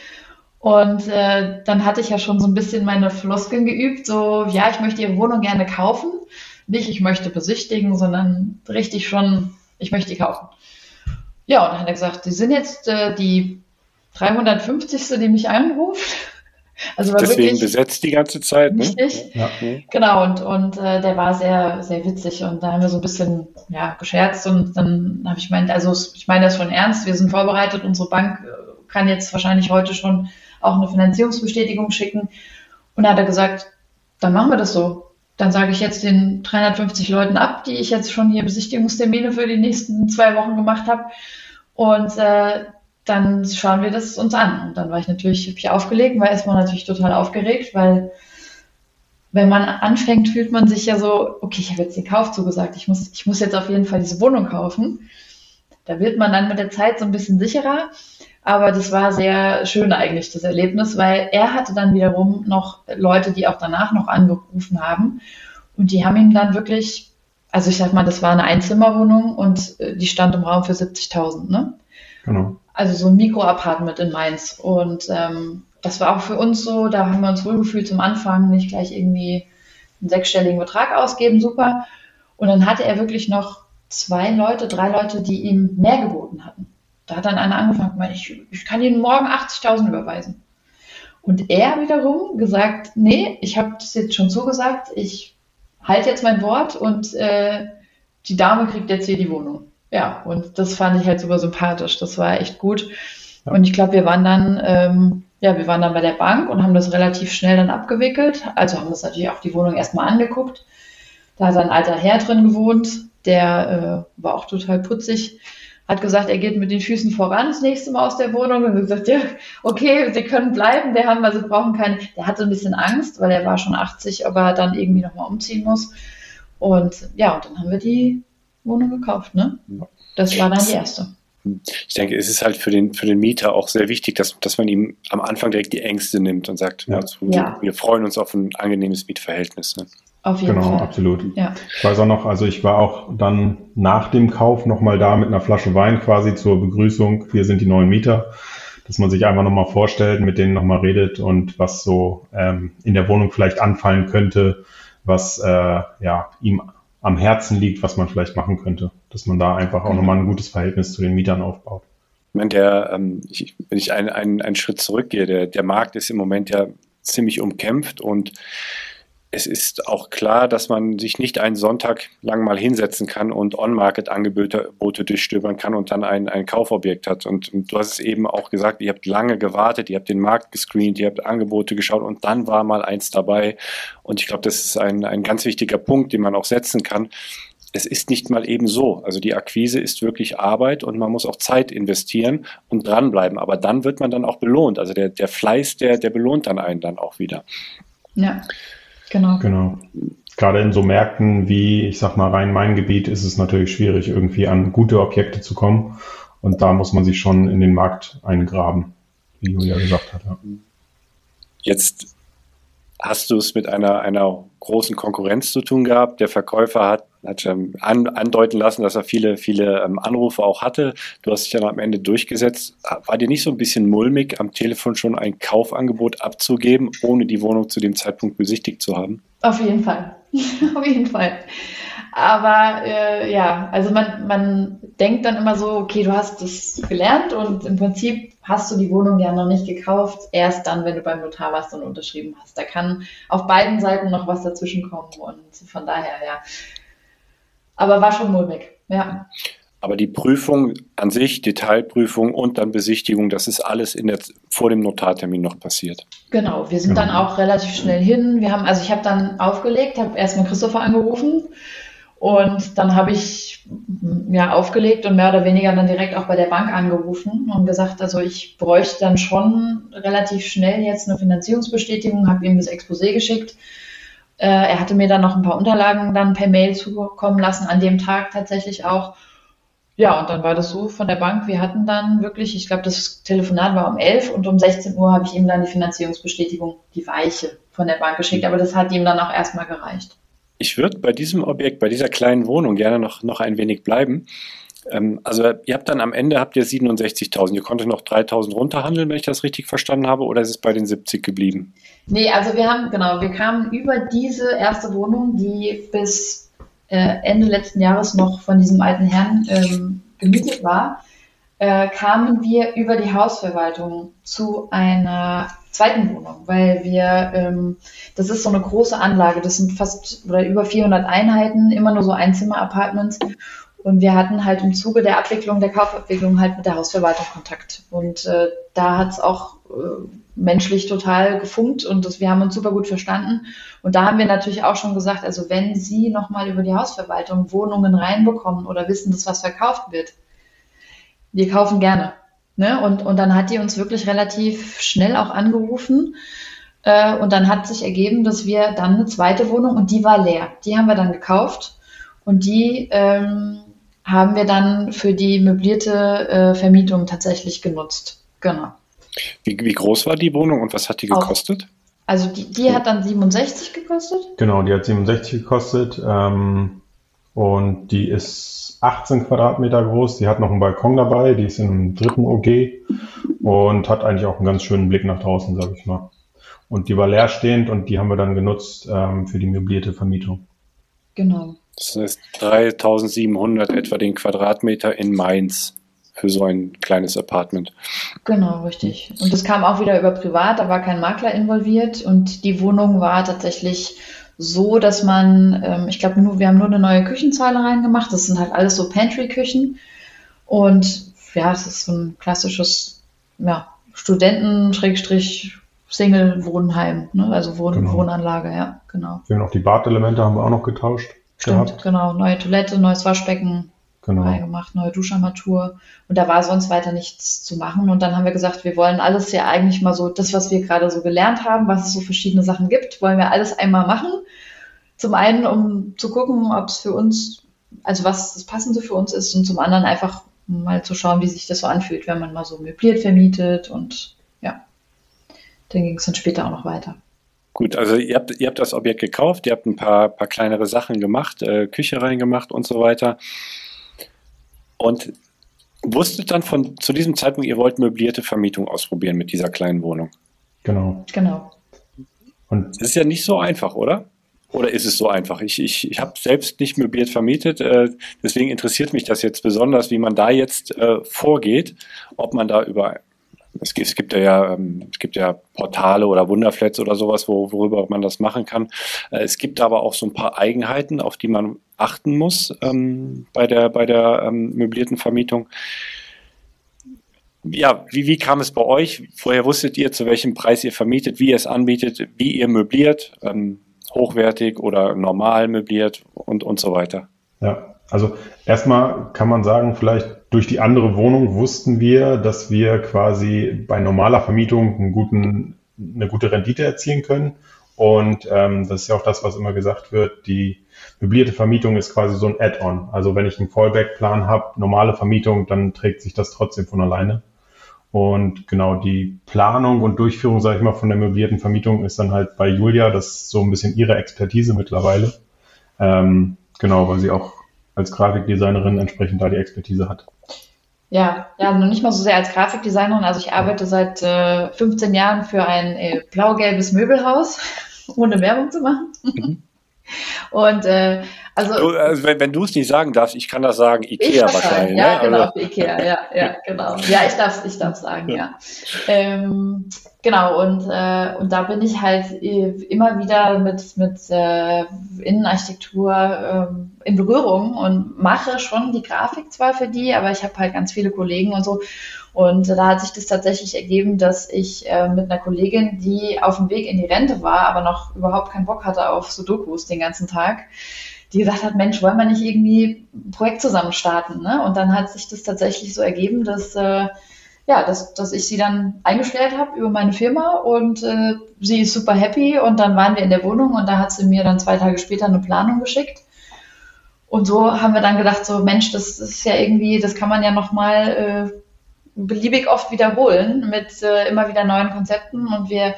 Und äh, dann hatte ich ja schon so ein bisschen meine Floskeln geübt, so, ja, ich möchte Ihre Wohnung gerne kaufen. Nicht, ich möchte besichtigen, sondern richtig schon, ich möchte die kaufen. Ja, und dann hat er gesagt, Sie sind jetzt äh, die 350. die mich anruft. Also war Deswegen wirklich besetzt die ganze Zeit. Ne? Richtig. Ja. Genau, und, und äh, der war sehr, sehr witzig und da haben wir so ein bisschen ja, gescherzt und dann habe ich meint, also ich meine das schon ernst, wir sind vorbereitet, unsere Bank äh, kann jetzt wahrscheinlich heute schon auch eine Finanzierungsbestätigung schicken. Und da hat er gesagt, dann machen wir das so. Dann sage ich jetzt den 350 Leuten ab, die ich jetzt schon hier Besichtigungstermine für die nächsten zwei Wochen gemacht habe. Und äh, dann schauen wir das uns an. Und dann war ich natürlich, habe ich aufgelegt, war erstmal natürlich total aufgeregt, weil wenn man anfängt, fühlt man sich ja so, okay, ich habe jetzt den Kauf zugesagt, ich muss, ich muss jetzt auf jeden Fall diese Wohnung kaufen. Da wird man dann mit der Zeit so ein bisschen sicherer. Aber das war sehr schön eigentlich, das Erlebnis, weil er hatte dann wiederum noch Leute, die auch danach noch angerufen haben. Und die haben ihm dann wirklich, also ich sag mal, das war eine Einzimmerwohnung und äh, die stand im Raum für 70.000, ne? Genau. Also so ein Mikro-Apartment in Mainz. Und ähm, das war auch für uns so, da haben wir uns wohlgefühlt zum Anfang, nicht gleich irgendwie einen sechsstelligen Betrag ausgeben, super. Und dann hatte er wirklich noch zwei Leute, drei Leute, die ihm mehr geboten hatten. da hat dann einer angefangen, ich, ich kann Ihnen morgen 80.000 überweisen. Und er wiederum gesagt, nee, ich habe das jetzt schon zugesagt, ich halte jetzt mein Wort und äh, die Dame kriegt jetzt hier die Wohnung. Ja, und das fand ich halt super sympathisch. Das war echt gut. Ja. Und ich glaube, wir waren dann, ähm, ja, wir waren dann bei der Bank und haben das relativ schnell dann abgewickelt. Also haben uns natürlich auch die Wohnung erstmal angeguckt. Da hat ein alter Herr drin gewohnt, der äh, war auch total putzig hat gesagt, er geht mit den Füßen voran das nächste Mal aus der Wohnung und gesagt, ja, okay, Sie können bleiben, wir haben, also brauchen keine, der hatte ein bisschen Angst, weil er war schon 80, ob er dann irgendwie nochmal umziehen muss. Und ja, und dann haben wir die Wohnung gekauft, ne? Das war dann die erste. Ich denke, es ist halt für den, für den Mieter auch sehr wichtig, dass, dass man ihm am Anfang direkt die Ängste nimmt und sagt, ja. Ja, wir freuen uns auf ein angenehmes Mietverhältnis. Ne? Auf jeden genau, Fall. absolut. Ja. Ich weiß auch noch, also ich war auch dann nach dem Kauf nochmal da mit einer Flasche Wein quasi zur Begrüßung. Wir sind die neuen Mieter. Dass man sich einfach nochmal vorstellt, mit denen nochmal redet und was so ähm, in der Wohnung vielleicht anfallen könnte, was äh, ja, ihm am Herzen liegt, was man vielleicht machen könnte. Dass man da einfach auch nochmal ein gutes Verhältnis zu den Mietern aufbaut. Ich meine, der, ähm, ich, wenn ich einen, einen, einen Schritt zurückgehe, der, der Markt ist im Moment ja ziemlich umkämpft und es ist auch klar, dass man sich nicht einen Sonntag lang mal hinsetzen kann und On-Market-Angebote durchstöbern kann und dann ein, ein Kaufobjekt hat. Und, und, du hast es eben auch gesagt, ihr habt lange gewartet, ihr habt den Markt gescreent, ihr habt Angebote geschaut und dann war mal eins dabei. Und ich glaube, das ist ein, ein ganz wichtiger Punkt, den man auch setzen kann. Es ist nicht mal eben so. Also die Akquise ist wirklich Arbeit und man muss auch Zeit investieren und dranbleiben. Aber dann wird man dann auch belohnt. Also der, der Fleiß, der, der belohnt dann einen dann auch wieder. Ja. Genau. Genau. Gerade in so Märkten wie, ich sag mal, Rhein-Main-Gebiet ist es natürlich schwierig, irgendwie an gute Objekte zu kommen. Und da muss man sich schon in den Markt eingraben, wie Julia gesagt hat. Ja. Jetzt hast du es mit einer, einer großen Konkurrenz zu tun gehabt. Der Verkäufer hat, hat ähm, an, andeuten lassen, dass er viele, viele ähm, Anrufe auch hatte. Du hast dich dann am Ende durchgesetzt. War dir nicht so ein bisschen mulmig, am Telefon schon ein Kaufangebot abzugeben, ohne die Wohnung zu dem Zeitpunkt besichtigt zu haben? Auf jeden Fall. Auf jeden Fall. Aber äh, ja, also man, man denkt dann immer so, okay, du hast das gelernt und im Prinzip hast du die Wohnung ja noch nicht gekauft, erst dann, wenn du beim Notar warst und unterschrieben hast. Da kann auf beiden Seiten noch was dazwischen kommen und von daher, ja. Aber war schon mulmig, ja. Aber die Prüfung an sich, Detailprüfung und dann Besichtigung, das ist alles der, vor dem Notartermin noch passiert. Genau, wir sind dann auch relativ schnell hin. Wir haben, also ich habe dann aufgelegt, habe erstmal Christopher angerufen und dann habe ich ja aufgelegt und mehr oder weniger dann direkt auch bei der Bank angerufen und gesagt, also ich bräuchte dann schon relativ schnell jetzt eine Finanzierungsbestätigung, habe ihm das Exposé geschickt. Äh, er hatte mir dann noch ein paar Unterlagen dann per Mail zukommen lassen, an dem Tag tatsächlich auch. Ja, und dann war das so von der Bank. Wir hatten dann wirklich, ich glaube, das Telefonat war um 11 und um 16 Uhr habe ich ihm dann die Finanzierungsbestätigung, die Weiche von der Bank geschickt. Aber das hat ihm dann auch erstmal gereicht. Ich würde bei diesem Objekt, bei dieser kleinen Wohnung gerne noch, noch ein wenig bleiben. Ähm, also ihr habt dann am Ende habt ihr 67.000. Ihr konntet noch 3.000 runterhandeln, wenn ich das richtig verstanden habe, oder ist es bei den 70 geblieben? Nee, also wir haben, genau, wir kamen über diese erste Wohnung, die bis äh, Ende letzten Jahres noch von diesem alten Herrn ähm, gemietet war, äh, kamen wir über die Hausverwaltung zu einer zweiten Wohnung, weil wir, ähm, das ist so eine große Anlage, das sind fast oder über 400 Einheiten, immer nur so Einzimmer-Apartments. Und wir hatten halt im Zuge der Abwicklung, der Kaufabwicklung halt mit der Hausverwaltung Kontakt. Und äh, da hat es auch äh, menschlich total gefunkt und das, wir haben uns super gut verstanden. Und da haben wir natürlich auch schon gesagt, also wenn Sie nochmal über die Hausverwaltung Wohnungen reinbekommen oder wissen, dass was verkauft wird, wir kaufen gerne. Ne? Und, und dann hat die uns wirklich relativ schnell auch angerufen. Äh, und dann hat sich ergeben, dass wir dann eine zweite Wohnung und die war leer. Die haben wir dann gekauft und die ähm, haben wir dann für die möblierte äh, Vermietung tatsächlich genutzt. Genau. Wie, wie, groß war die Wohnung und was hat die gekostet? Auch, also die, die hat dann 67 gekostet? Genau, die hat 67 gekostet ähm, und die ist 18 Quadratmeter groß. Die hat noch einen Balkon dabei, die ist in einem dritten OG und hat eigentlich auch einen ganz schönen Blick nach draußen, sage ich mal. Und die war leerstehend und die haben wir dann genutzt ähm, für die möblierte Vermietung. Genau. Das heißt 3700 etwa den Quadratmeter in Mainz. Für so ein kleines Apartment. Genau, richtig. Und das kam auch wieder über privat, da war kein Makler involviert und die Wohnung war tatsächlich so, dass man, ähm, ich glaube, nur, wir haben nur eine neue Küchenzeile reingemacht. Das sind halt alles so Pantry-Küchen. Und ja, es ist so ein klassisches ja, Studenten-Single-Wohnheim, ne? also Wohn genau. Wohnanlage, ja, genau. Wir haben auch die Badelemente haben wir auch noch getauscht. Stimmt, gehabt. genau. Neue Toilette, neues Waschbecken genau. reingemacht, neue Duscharmatur. Und da war sonst weiter nichts zu machen. Und dann haben wir gesagt, wir wollen alles ja eigentlich mal so, das, was wir gerade so gelernt haben, was es so verschiedene Sachen gibt, wollen wir alles einmal machen. Zum einen, um zu gucken, ob es für uns, also was das Passende für uns ist, und zum anderen einfach mal zu schauen, wie sich das so anfühlt, wenn man mal so möbliert vermietet und ja, dann ging es dann später auch noch weiter. Gut, also ihr habt, ihr habt das Objekt gekauft, ihr habt ein paar, paar kleinere Sachen gemacht, äh, Küche reingemacht und so weiter. Und wusstet dann von zu diesem Zeitpunkt, ihr wollt möblierte Vermietung ausprobieren mit dieser kleinen Wohnung. Genau. Genau. Und das ist ja nicht so einfach, oder? Oder ist es so einfach? Ich, ich, ich habe selbst nicht möbliert vermietet, äh, deswegen interessiert mich das jetzt besonders, wie man da jetzt äh, vorgeht, ob man da über es gibt, es gibt ja, ähm, es gibt ja Portale oder Wunderflats oder sowas, wo, worüber man das machen kann. Äh, es gibt aber auch so ein paar Eigenheiten, auf die man achten muss ähm, bei der, bei der ähm, möblierten Vermietung. Ja, wie, wie kam es bei euch? Vorher wusstet ihr, zu welchem Preis ihr vermietet, wie ihr es anbietet, wie ihr möbliert, ähm, hochwertig oder normal möbliert und, und so weiter? Ja, also erstmal kann man sagen, vielleicht durch die andere Wohnung wussten wir, dass wir quasi bei normaler Vermietung guten, eine gute Rendite erzielen können. Und ähm, das ist ja auch das, was immer gesagt wird, die möblierte Vermietung ist quasi so ein Add-on. Also wenn ich einen Fallback-Plan habe, normale Vermietung, dann trägt sich das trotzdem von alleine. Und genau die Planung und Durchführung, sage ich mal, von der möblierten Vermietung ist dann halt bei Julia, das ist so ein bisschen ihre Expertise mittlerweile. Ähm, genau, weil sie auch als Grafikdesignerin entsprechend da die Expertise hat. Ja, ja, noch nicht mal so sehr als Grafikdesignerin. Also ich arbeite seit äh, 15 Jahren für ein äh, blau-gelbes Möbelhaus, ohne Werbung zu machen. Mhm. Und äh, also, du, also wenn, wenn du es nicht sagen darfst, ich kann das sagen, Ikea wahrscheinlich. Ja, ne? genau, also. Ikea, ja, ja, genau. Ja, ich darf ich darf sagen, ja. ja. Ähm, genau, und, äh, und da bin ich halt immer wieder mit, mit äh, Innenarchitektur äh, in Berührung und mache schon die Grafik zwar für die, aber ich habe halt ganz viele Kollegen und so. Und da hat sich das tatsächlich ergeben, dass ich äh, mit einer Kollegin, die auf dem Weg in die Rente war, aber noch überhaupt keinen Bock hatte auf Sudokus den ganzen Tag, die gesagt hat, Mensch, wollen wir nicht irgendwie ein Projekt zusammen starten? Ne? Und dann hat sich das tatsächlich so ergeben, dass, äh, ja, dass, dass ich sie dann eingestellt habe über meine Firma und äh, sie ist super happy und dann waren wir in der Wohnung und da hat sie mir dann zwei Tage später eine Planung geschickt. Und so haben wir dann gedacht, so Mensch, das ist ja irgendwie, das kann man ja nochmal äh, beliebig oft wiederholen mit äh, immer wieder neuen Konzepten und wir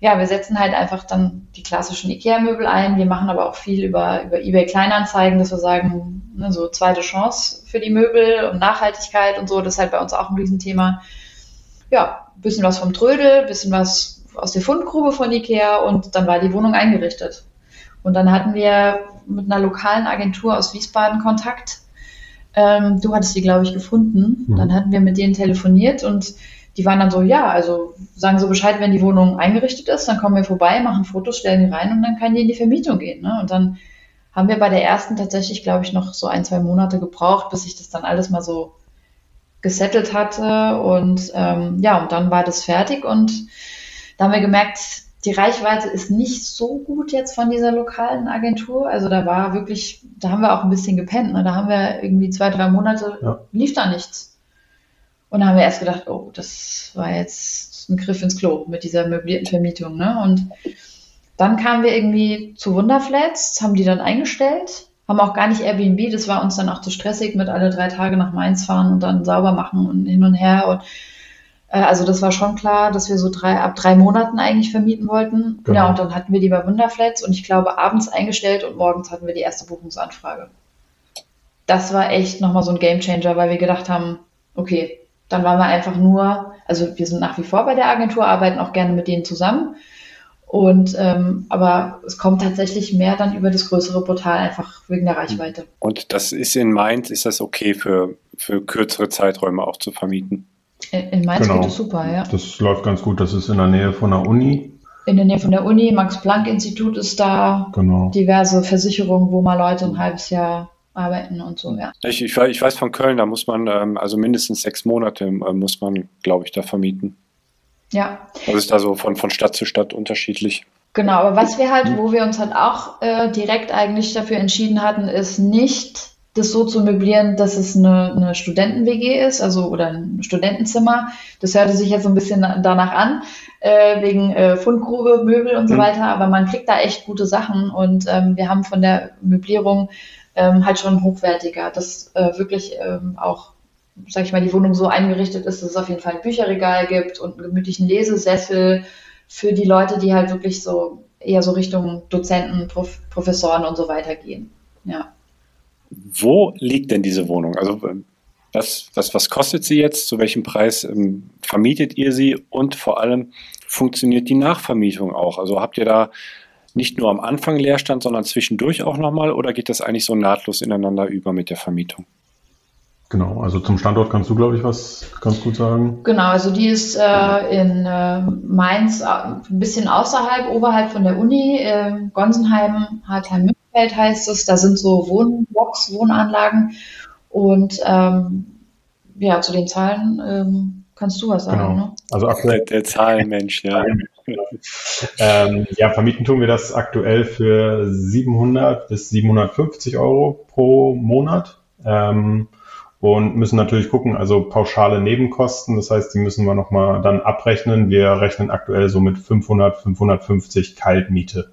ja, wir setzen halt einfach dann die klassischen IKEA-Möbel ein. Wir machen aber auch viel über, über eBay Kleinanzeigen, dass wir sagen, ne, so zweite Chance für die Möbel und Nachhaltigkeit und so. Das ist halt bei uns auch ein Riesenthema. Ja, bisschen was vom Trödel, bisschen was aus der Fundgrube von IKEA und dann war die Wohnung eingerichtet. Und dann hatten wir mit einer lokalen Agentur aus Wiesbaden Kontakt, ähm, du hattest die, glaube ich, gefunden. Mhm. Dann hatten wir mit denen telefoniert und die waren dann so, ja, also sagen so Bescheid, wenn die Wohnung eingerichtet ist, dann kommen wir vorbei, machen Fotos, stellen die rein und dann kann die in die Vermietung gehen. Ne? Und dann haben wir bei der ersten tatsächlich, glaube ich, noch so ein, zwei Monate gebraucht, bis sich das dann alles mal so gesettelt hatte. Und ähm, ja, und dann war das fertig und da haben wir gemerkt, die Reichweite ist nicht so gut jetzt von dieser lokalen Agentur. Also da war wirklich, da haben wir auch ein bisschen gepennt. Ne? Da haben wir irgendwie zwei, drei Monate, ja. lief da nichts. Und da haben wir erst gedacht, oh, das war jetzt ein Griff ins Klo mit dieser möblierten Vermietung. Ne? Und dann kamen wir irgendwie zu Wunderflats, haben die dann eingestellt, haben auch gar nicht Airbnb, das war uns dann auch zu stressig mit alle drei Tage nach Mainz fahren und dann sauber machen und hin und her. Und äh, also das war schon klar, dass wir so drei, ab drei Monaten eigentlich vermieten wollten. Genau. Ja, und dann hatten wir die bei Wunderflats und ich glaube abends eingestellt und morgens hatten wir die erste Buchungsanfrage. Das war echt nochmal so ein Gamechanger, weil wir gedacht haben, okay, dann waren wir einfach nur, also wir sind nach wie vor bei der Agentur, arbeiten auch gerne mit denen zusammen. Und ähm, aber es kommt tatsächlich mehr dann über das größere Portal einfach wegen der Reichweite. Und das ist in Mainz, ist das okay für, für kürzere Zeiträume auch zu vermieten? In, in Mainz genau. geht es super, ja. Das läuft ganz gut. Das ist in der Nähe von der Uni. In der Nähe von der Uni, Max-Planck-Institut ist da, genau. diverse Versicherungen, wo mal Leute ein halbes Jahr arbeiten und so, ja. Ich, ich, ich weiß von Köln, da muss man, ähm, also mindestens sechs Monate äh, muss man, glaube ich, da vermieten. Ja. Das ist da so von, von Stadt zu Stadt unterschiedlich. Genau, aber was wir halt, wo wir uns halt auch äh, direkt eigentlich dafür entschieden hatten, ist nicht das so zu möblieren, dass es eine, eine Studenten-WG ist, also oder ein Studentenzimmer. Das hörte sich jetzt so ein bisschen danach an, äh, wegen äh, Fundgrube, Möbel und so mhm. weiter, aber man kriegt da echt gute Sachen und ähm, wir haben von der Möblierung ähm, halt schon hochwertiger, dass äh, wirklich ähm, auch sag ich mal, die Wohnung so eingerichtet ist, dass es auf jeden Fall ein Bücherregal gibt und einen gemütlichen Lesesessel für die Leute, die halt wirklich so eher so Richtung Dozenten, Prof Professoren und so weiter gehen. Ja. Wo liegt denn diese Wohnung? Also was, was, was kostet sie jetzt? Zu welchem Preis ähm, vermietet ihr sie? Und vor allem funktioniert die Nachvermietung auch? Also habt ihr da nicht nur am Anfang Leerstand, sondern zwischendurch auch nochmal oder geht das eigentlich so nahtlos ineinander über mit der Vermietung? Genau, also zum Standort kannst du, glaube ich, was ganz gut sagen. Genau, also die ist äh, in äh, Mainz, äh, ein bisschen außerhalb, oberhalb von der Uni, äh, Gonsenheim, Hartheim-Münfeld heißt es. Da sind so Wohnblocks, Wohnanlagen. Und ähm, ja, zu den Zahlen ähm, kannst du was sagen. Genau. Ne? Also aktuell der Zahlenmensch, ja. ähm, ja, vermieten tun wir das aktuell für 700 bis 750 Euro pro Monat. Ähm, und müssen natürlich gucken, also pauschale Nebenkosten, das heißt, die müssen wir nochmal dann abrechnen. Wir rechnen aktuell so mit 500, 550 Kaltmiete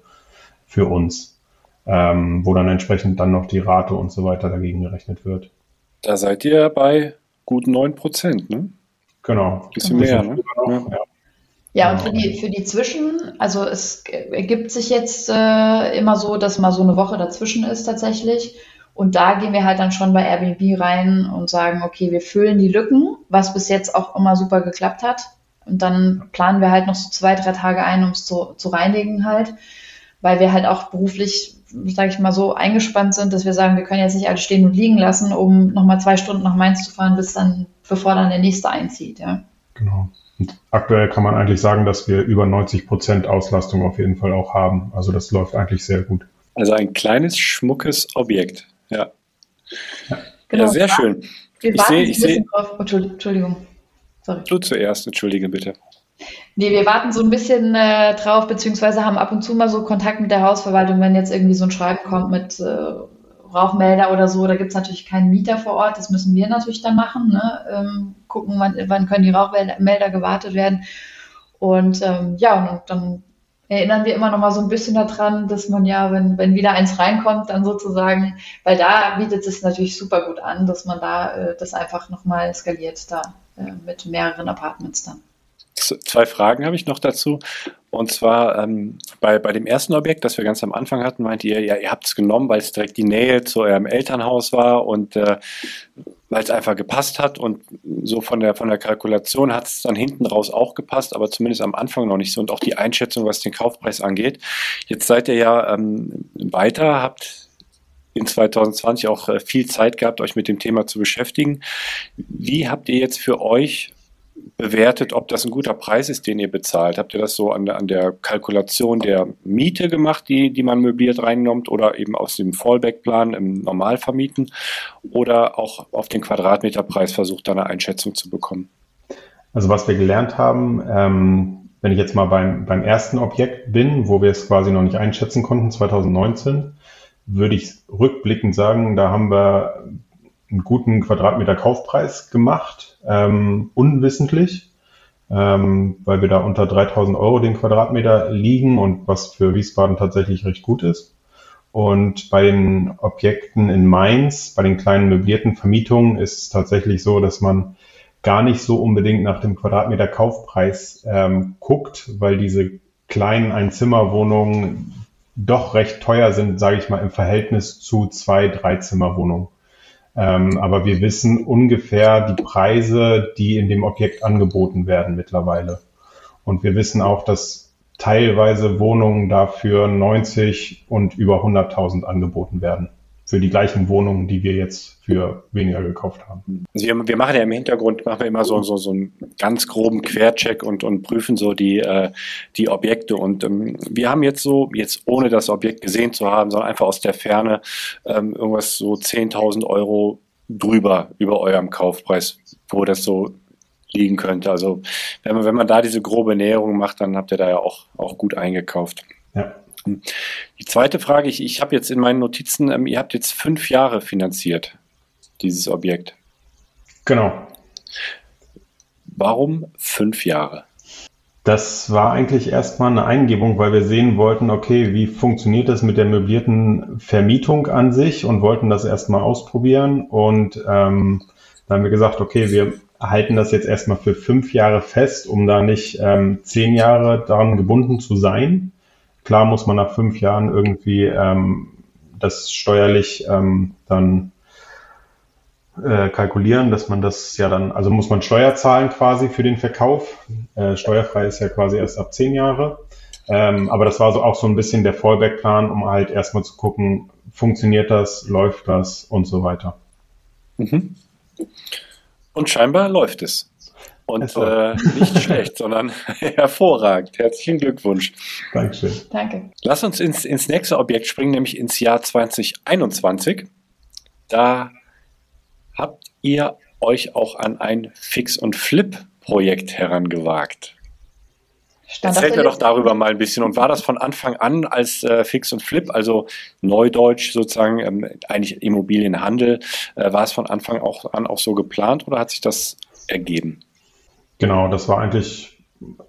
für uns, ähm, wo dann entsprechend dann noch die Rate und so weiter dagegen gerechnet wird. Da seid ihr bei gut 9 Prozent, ne? Genau. Bisschen mehr, ne? Noch, ja. ja. Ja, und für die, für die Zwischen, also es ergibt sich jetzt äh, immer so, dass mal so eine Woche dazwischen ist tatsächlich. Und da gehen wir halt dann schon bei Airbnb rein und sagen, okay, wir füllen die Lücken, was bis jetzt auch immer super geklappt hat. Und dann planen wir halt noch so zwei, drei Tage ein, um es zu, zu reinigen halt, weil wir halt auch beruflich, sage ich mal so, eingespannt sind, dass wir sagen, wir können jetzt nicht alles stehen und liegen lassen, um nochmal zwei Stunden nach Mainz zu fahren, bis dann, bevor dann der nächste einzieht, ja. Genau. Und aktuell kann man eigentlich sagen, dass wir über 90 Prozent Auslastung auf jeden Fall auch haben. Also das läuft eigentlich sehr gut. Also ein kleines, schmuckes Objekt. Ja. Genau, ja, sehr schön. Wir ich sehe, ich sehe. Drauf. Entschuldigung. Sorry. Du zuerst, entschuldige bitte. Nee, wir warten so ein bisschen äh, drauf, beziehungsweise haben ab und zu mal so Kontakt mit der Hausverwaltung, wenn jetzt irgendwie so ein Schreiben kommt mit äh, Rauchmelder oder so, da gibt es natürlich keinen Mieter vor Ort, das müssen wir natürlich dann machen, ne? ähm, gucken, wann, wann können die Rauchmelder gewartet werden. Und ähm, ja, und dann erinnern wir immer noch mal so ein bisschen daran, dass man ja, wenn, wenn wieder eins reinkommt, dann sozusagen, weil da bietet es natürlich super gut an, dass man da äh, das einfach noch mal skaliert da äh, mit mehreren Apartments dann. Zwei Fragen habe ich noch dazu. Und zwar ähm, bei, bei dem ersten Objekt, das wir ganz am Anfang hatten, meint ihr, ja, ihr habt es genommen, weil es direkt die Nähe zu eurem Elternhaus war und äh, weil es einfach gepasst hat. Und so von der, von der Kalkulation hat es dann hinten raus auch gepasst, aber zumindest am Anfang noch nicht so. Und auch die Einschätzung, was den Kaufpreis angeht. Jetzt seid ihr ja ähm, weiter, habt in 2020 auch äh, viel Zeit gehabt, euch mit dem Thema zu beschäftigen. Wie habt ihr jetzt für euch bewertet, ob das ein guter Preis ist, den ihr bezahlt? Habt ihr das so an der, an der Kalkulation der Miete gemacht, die, die man möbliert reinnimmt oder eben aus dem Fallback-Plan im Normalvermieten oder auch auf den Quadratmeterpreis versucht, da eine Einschätzung zu bekommen? Also was wir gelernt haben, ähm, wenn ich jetzt mal beim, beim ersten Objekt bin, wo wir es quasi noch nicht einschätzen konnten, 2019, würde ich rückblickend sagen, da haben wir einen guten Quadratmeter Kaufpreis gemacht, ähm, unwissentlich, ähm, weil wir da unter 3000 Euro den Quadratmeter liegen und was für Wiesbaden tatsächlich recht gut ist. Und bei den Objekten in Mainz, bei den kleinen möblierten Vermietungen ist es tatsächlich so, dass man gar nicht so unbedingt nach dem Quadratmeter Kaufpreis ähm, guckt, weil diese kleinen Einzimmerwohnungen doch recht teuer sind, sage ich mal, im Verhältnis zu zwei Dreizimmerwohnungen. Ähm, aber wir wissen ungefähr die Preise, die in dem Objekt angeboten werden mittlerweile. Und wir wissen auch, dass teilweise Wohnungen dafür 90 und über 100.000 angeboten werden für die gleichen Wohnungen, die wir jetzt für weniger gekauft haben. Also wir, wir machen ja im Hintergrund machen wir immer so, so, so einen ganz groben Quercheck und, und prüfen so die, äh, die Objekte. Und ähm, wir haben jetzt so, jetzt ohne das Objekt gesehen zu haben, sondern einfach aus der Ferne ähm, irgendwas so 10.000 Euro drüber über eurem Kaufpreis, wo das so liegen könnte. Also wenn man, wenn man da diese grobe Näherung macht, dann habt ihr da ja auch, auch gut eingekauft. Ja. Die zweite Frage, ich, ich habe jetzt in meinen Notizen, ähm, ihr habt jetzt fünf Jahre finanziert, dieses Objekt. Genau. Warum fünf Jahre? Das war eigentlich erstmal eine Eingebung, weil wir sehen wollten, okay, wie funktioniert das mit der möblierten Vermietung an sich und wollten das erstmal ausprobieren. Und ähm, dann haben wir gesagt, okay, wir halten das jetzt erstmal für fünf Jahre fest, um da nicht ähm, zehn Jahre daran gebunden zu sein. Klar muss man nach fünf Jahren irgendwie ähm, das steuerlich ähm, dann äh, kalkulieren, dass man das ja dann, also muss man Steuer zahlen quasi für den Verkauf. Äh, steuerfrei ist ja quasi erst ab zehn Jahre. Ähm, aber das war so auch so ein bisschen der Fallback-Plan, um halt erstmal zu gucken, funktioniert das, läuft das und so weiter. Mhm. Und scheinbar läuft es. Und äh, nicht schlecht, sondern hervorragend. Herzlichen Glückwunsch. Dankeschön. Danke. Lass uns ins, ins nächste Objekt springen, nämlich ins Jahr 2021. Da habt ihr euch auch an ein Fix- und Flip-Projekt herangewagt. Stand Erzählt mir doch darüber mal ein bisschen. Und war das von Anfang an als äh, Fix und Flip, also Neudeutsch sozusagen, ähm, eigentlich Immobilienhandel, äh, war es von Anfang auch an auch so geplant oder hat sich das ergeben? Genau, das war eigentlich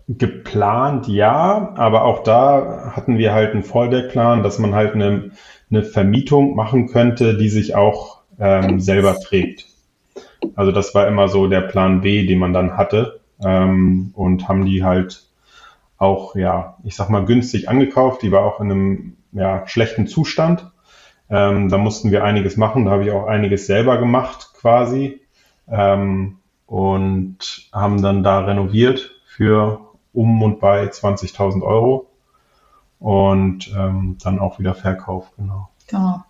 geplant, ja, aber auch da hatten wir halt einen Fallback-Plan, dass man halt eine, eine Vermietung machen könnte, die sich auch ähm, selber trägt. Also das war immer so der Plan B, den man dann hatte ähm, und haben die halt auch, ja, ich sag mal, günstig angekauft. Die war auch in einem ja, schlechten Zustand. Ähm, da mussten wir einiges machen. Da habe ich auch einiges selber gemacht quasi. Ähm, und haben dann da renoviert für um und bei 20.000 Euro und ähm, dann auch wieder verkauft, genau. Genau.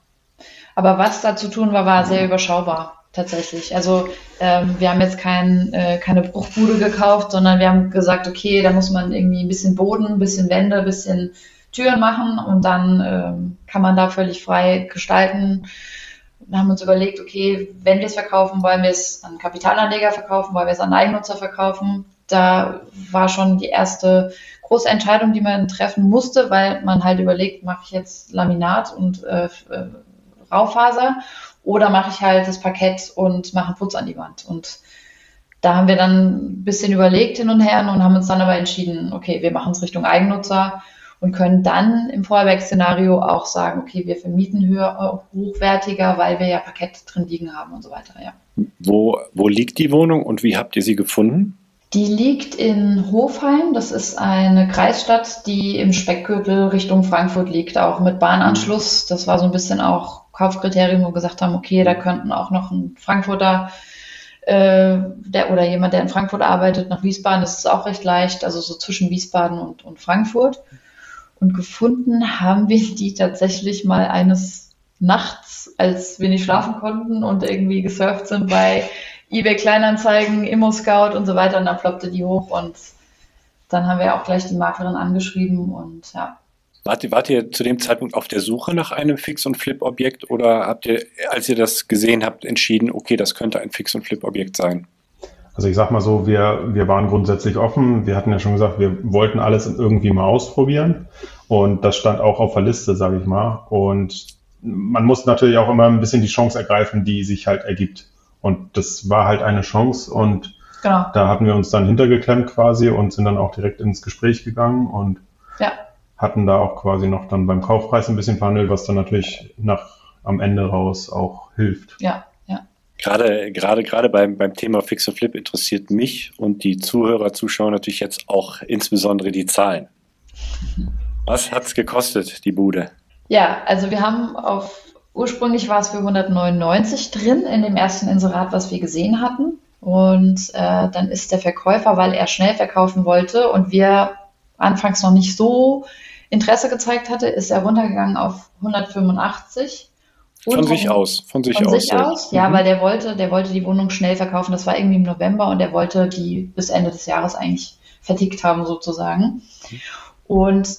Aber was da zu tun war, war sehr überschaubar tatsächlich. Also ähm, wir haben jetzt kein, äh, keine Bruchbude gekauft, sondern wir haben gesagt, okay, da muss man irgendwie ein bisschen Boden, ein bisschen Wände, ein bisschen Türen machen und dann ähm, kann man da völlig frei gestalten wir haben uns überlegt, okay, wenn wir es verkaufen, wollen wir es an Kapitalanleger verkaufen, wollen wir es an Eigennutzer verkaufen. Da war schon die erste große Entscheidung, die man treffen musste, weil man halt überlegt, mache ich jetzt Laminat und äh, äh, Raufaser oder mache ich halt das Parkett und mache einen Putz an die Wand. Und da haben wir dann ein bisschen überlegt hin und her und haben uns dann aber entschieden, okay, wir machen es Richtung Eigennutzer und können dann im Feuerwerksszenario auch sagen, okay, wir vermieten höher, hochwertiger, weil wir ja Parkett drin liegen haben und so weiter. Ja. Wo, wo liegt die Wohnung und wie habt ihr sie gefunden? Die liegt in Hofheim. Das ist eine Kreisstadt, die im Speckgürtel Richtung Frankfurt liegt, auch mit Bahnanschluss. Das war so ein bisschen auch Kaufkriterium, wo wir gesagt haben, okay, da könnten auch noch ein Frankfurter äh, der, oder jemand, der in Frankfurt arbeitet, nach Wiesbaden. Das ist auch recht leicht, also so zwischen Wiesbaden und, und Frankfurt. Und gefunden haben wir die tatsächlich mal eines Nachts, als wir nicht schlafen konnten und irgendwie gesurft sind bei eBay Kleinanzeigen, Immo Scout und so weiter. Und dann ploppte die hoch und dann haben wir auch gleich die Maklerin angeschrieben und ja. Wart ihr, wart ihr zu dem Zeitpunkt auf der Suche nach einem Fix- und Flip-Objekt oder habt ihr, als ihr das gesehen habt, entschieden, okay, das könnte ein Fix- und Flip-Objekt sein? Also ich sag mal so, wir, wir waren grundsätzlich offen. Wir hatten ja schon gesagt, wir wollten alles irgendwie mal ausprobieren. Und das stand auch auf der Liste, sage ich mal. Und man muss natürlich auch immer ein bisschen die Chance ergreifen, die sich halt ergibt. Und das war halt eine Chance. Und genau. da hatten wir uns dann hintergeklemmt quasi und sind dann auch direkt ins Gespräch gegangen und ja. hatten da auch quasi noch dann beim Kaufpreis ein bisschen verhandelt, was dann natürlich nach am Ende raus auch hilft. Ja, Gerade, gerade, gerade beim, beim Thema Fix und Flip interessiert mich und die Zuhörer, Zuschauer natürlich jetzt auch insbesondere die Zahlen. Was hat es gekostet, die Bude? Ja, also wir haben auf, ursprünglich war es für 199 drin in dem ersten Inserat, was wir gesehen hatten. Und äh, dann ist der Verkäufer, weil er schnell verkaufen wollte und wir anfangs noch nicht so Interesse gezeigt hatte, ist er runtergegangen auf 185. Von sich aus, von sich von aus. Sich aus ja, mhm. weil der wollte, der wollte die Wohnung schnell verkaufen. Das war irgendwie im November und der wollte die bis Ende des Jahres eigentlich vertickt haben sozusagen. Mhm. Und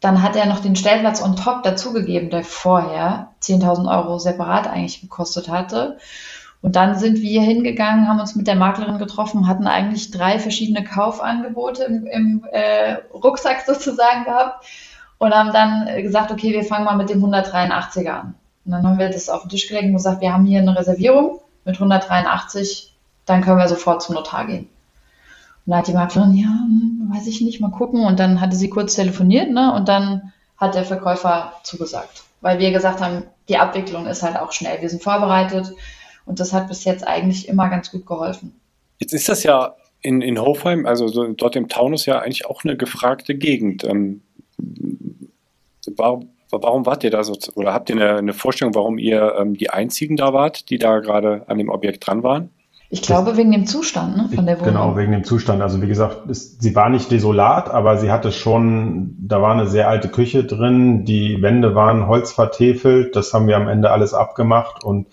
dann hat er noch den Stellplatz on top dazugegeben, der vorher 10.000 Euro separat eigentlich gekostet hatte. Und dann sind wir hingegangen, haben uns mit der Maklerin getroffen, hatten eigentlich drei verschiedene Kaufangebote im, im äh, Rucksack sozusagen gehabt und haben dann gesagt, okay, wir fangen mal mit dem 183er an. Und dann haben wir das auf den Tisch gelegt und gesagt, wir haben hier eine Reservierung mit 183, dann können wir sofort zum Notar gehen. Und da hat die Maklerin, ja, hm, weiß ich nicht, mal gucken. Und dann hatte sie kurz telefoniert, ne? Und dann hat der Verkäufer zugesagt. Weil wir gesagt haben, die Abwicklung ist halt auch schnell. Wir sind vorbereitet und das hat bis jetzt eigentlich immer ganz gut geholfen. Jetzt ist das ja in, in Hofheim, also so dort im Taunus ja eigentlich auch eine gefragte Gegend. Ähm, warum, warum wart ihr da so, oder habt ihr eine, eine Vorstellung, warum ihr ähm, die Einzigen da wart, die da gerade an dem Objekt dran waren? Ich glaube, wegen dem Zustand ne, von der Wohnung. Genau, wegen dem Zustand. Also wie gesagt, es, sie war nicht desolat, aber sie hatte schon, da war eine sehr alte Küche drin, die Wände waren holzvertefelt, das haben wir am Ende alles abgemacht und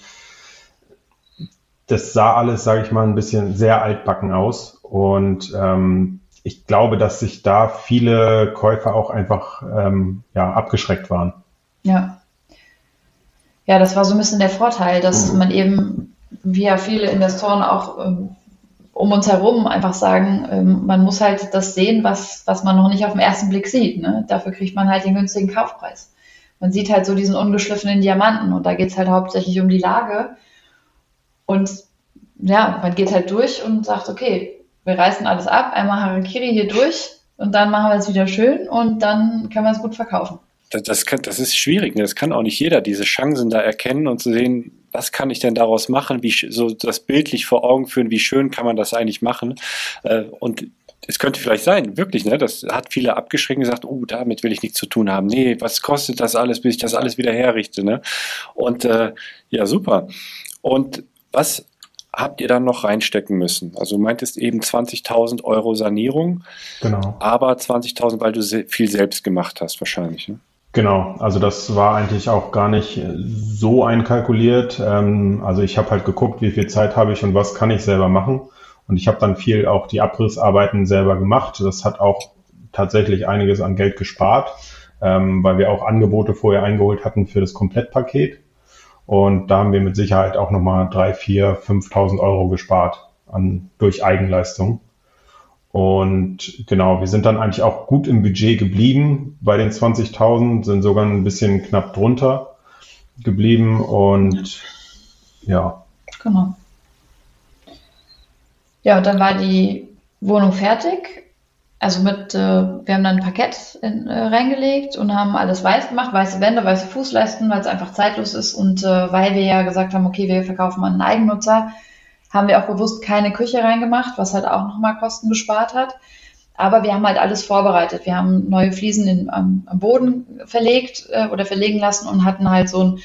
das sah alles, sage ich mal, ein bisschen sehr altbacken aus. Und ähm, ich glaube, dass sich da viele Käufer auch einfach ähm, ja, abgeschreckt waren. Ja. Ja, das war so ein bisschen der Vorteil, dass mhm. man eben wie ja viele Investoren auch ähm, um uns herum einfach sagen, ähm, man muss halt das sehen, was, was man noch nicht auf den ersten Blick sieht. Ne? Dafür kriegt man halt den günstigen Kaufpreis. Man sieht halt so diesen ungeschliffenen Diamanten und da geht es halt hauptsächlich um die Lage. Und ja, man geht halt durch und sagt, okay, wir reißen alles ab, einmal Harakiri hier durch und dann machen wir es wieder schön und dann können wir es gut verkaufen. Das, das, kann, das ist schwierig, ne? das kann auch nicht jeder, diese Chancen da erkennen und zu sehen, was kann ich denn daraus machen, wie so das bildlich vor Augen führen, wie schön kann man das eigentlich machen. Äh, und es könnte vielleicht sein, wirklich, ne? Das hat viele abgeschreckt und gesagt, oh, damit will ich nichts zu tun haben. Nee, was kostet das alles, bis ich das alles wieder herrichte, ne? Und äh, ja, super. Und was habt ihr dann noch reinstecken müssen? Also du meintest eben 20.000 Euro Sanierung, genau. aber 20.000, weil du viel selbst gemacht hast wahrscheinlich. Ne? Genau, also das war eigentlich auch gar nicht so einkalkuliert. Ähm, also ich habe halt geguckt, wie viel Zeit habe ich und was kann ich selber machen. Und ich habe dann viel auch die Abrissarbeiten selber gemacht. Das hat auch tatsächlich einiges an Geld gespart, ähm, weil wir auch Angebote vorher eingeholt hatten für das Komplettpaket. Und da haben wir mit Sicherheit auch nochmal 3, 4, 5.000 Euro gespart an, durch Eigenleistung. Und genau, wir sind dann eigentlich auch gut im Budget geblieben. Bei den 20.000 sind sogar ein bisschen knapp drunter geblieben und ja. Genau. Ja, und dann war die Wohnung fertig. Also mit, äh, wir haben dann ein Parkett in, äh, reingelegt und haben alles weiß gemacht, weiße Wände, weiße Fußleisten, weil es einfach zeitlos ist und äh, weil wir ja gesagt haben, okay, wir verkaufen an einen Eigennutzer, haben wir auch bewusst keine Küche reingemacht, was halt auch nochmal Kosten gespart hat. Aber wir haben halt alles vorbereitet. Wir haben neue Fliesen in, am, am, Boden verlegt äh, oder verlegen lassen und hatten halt so einen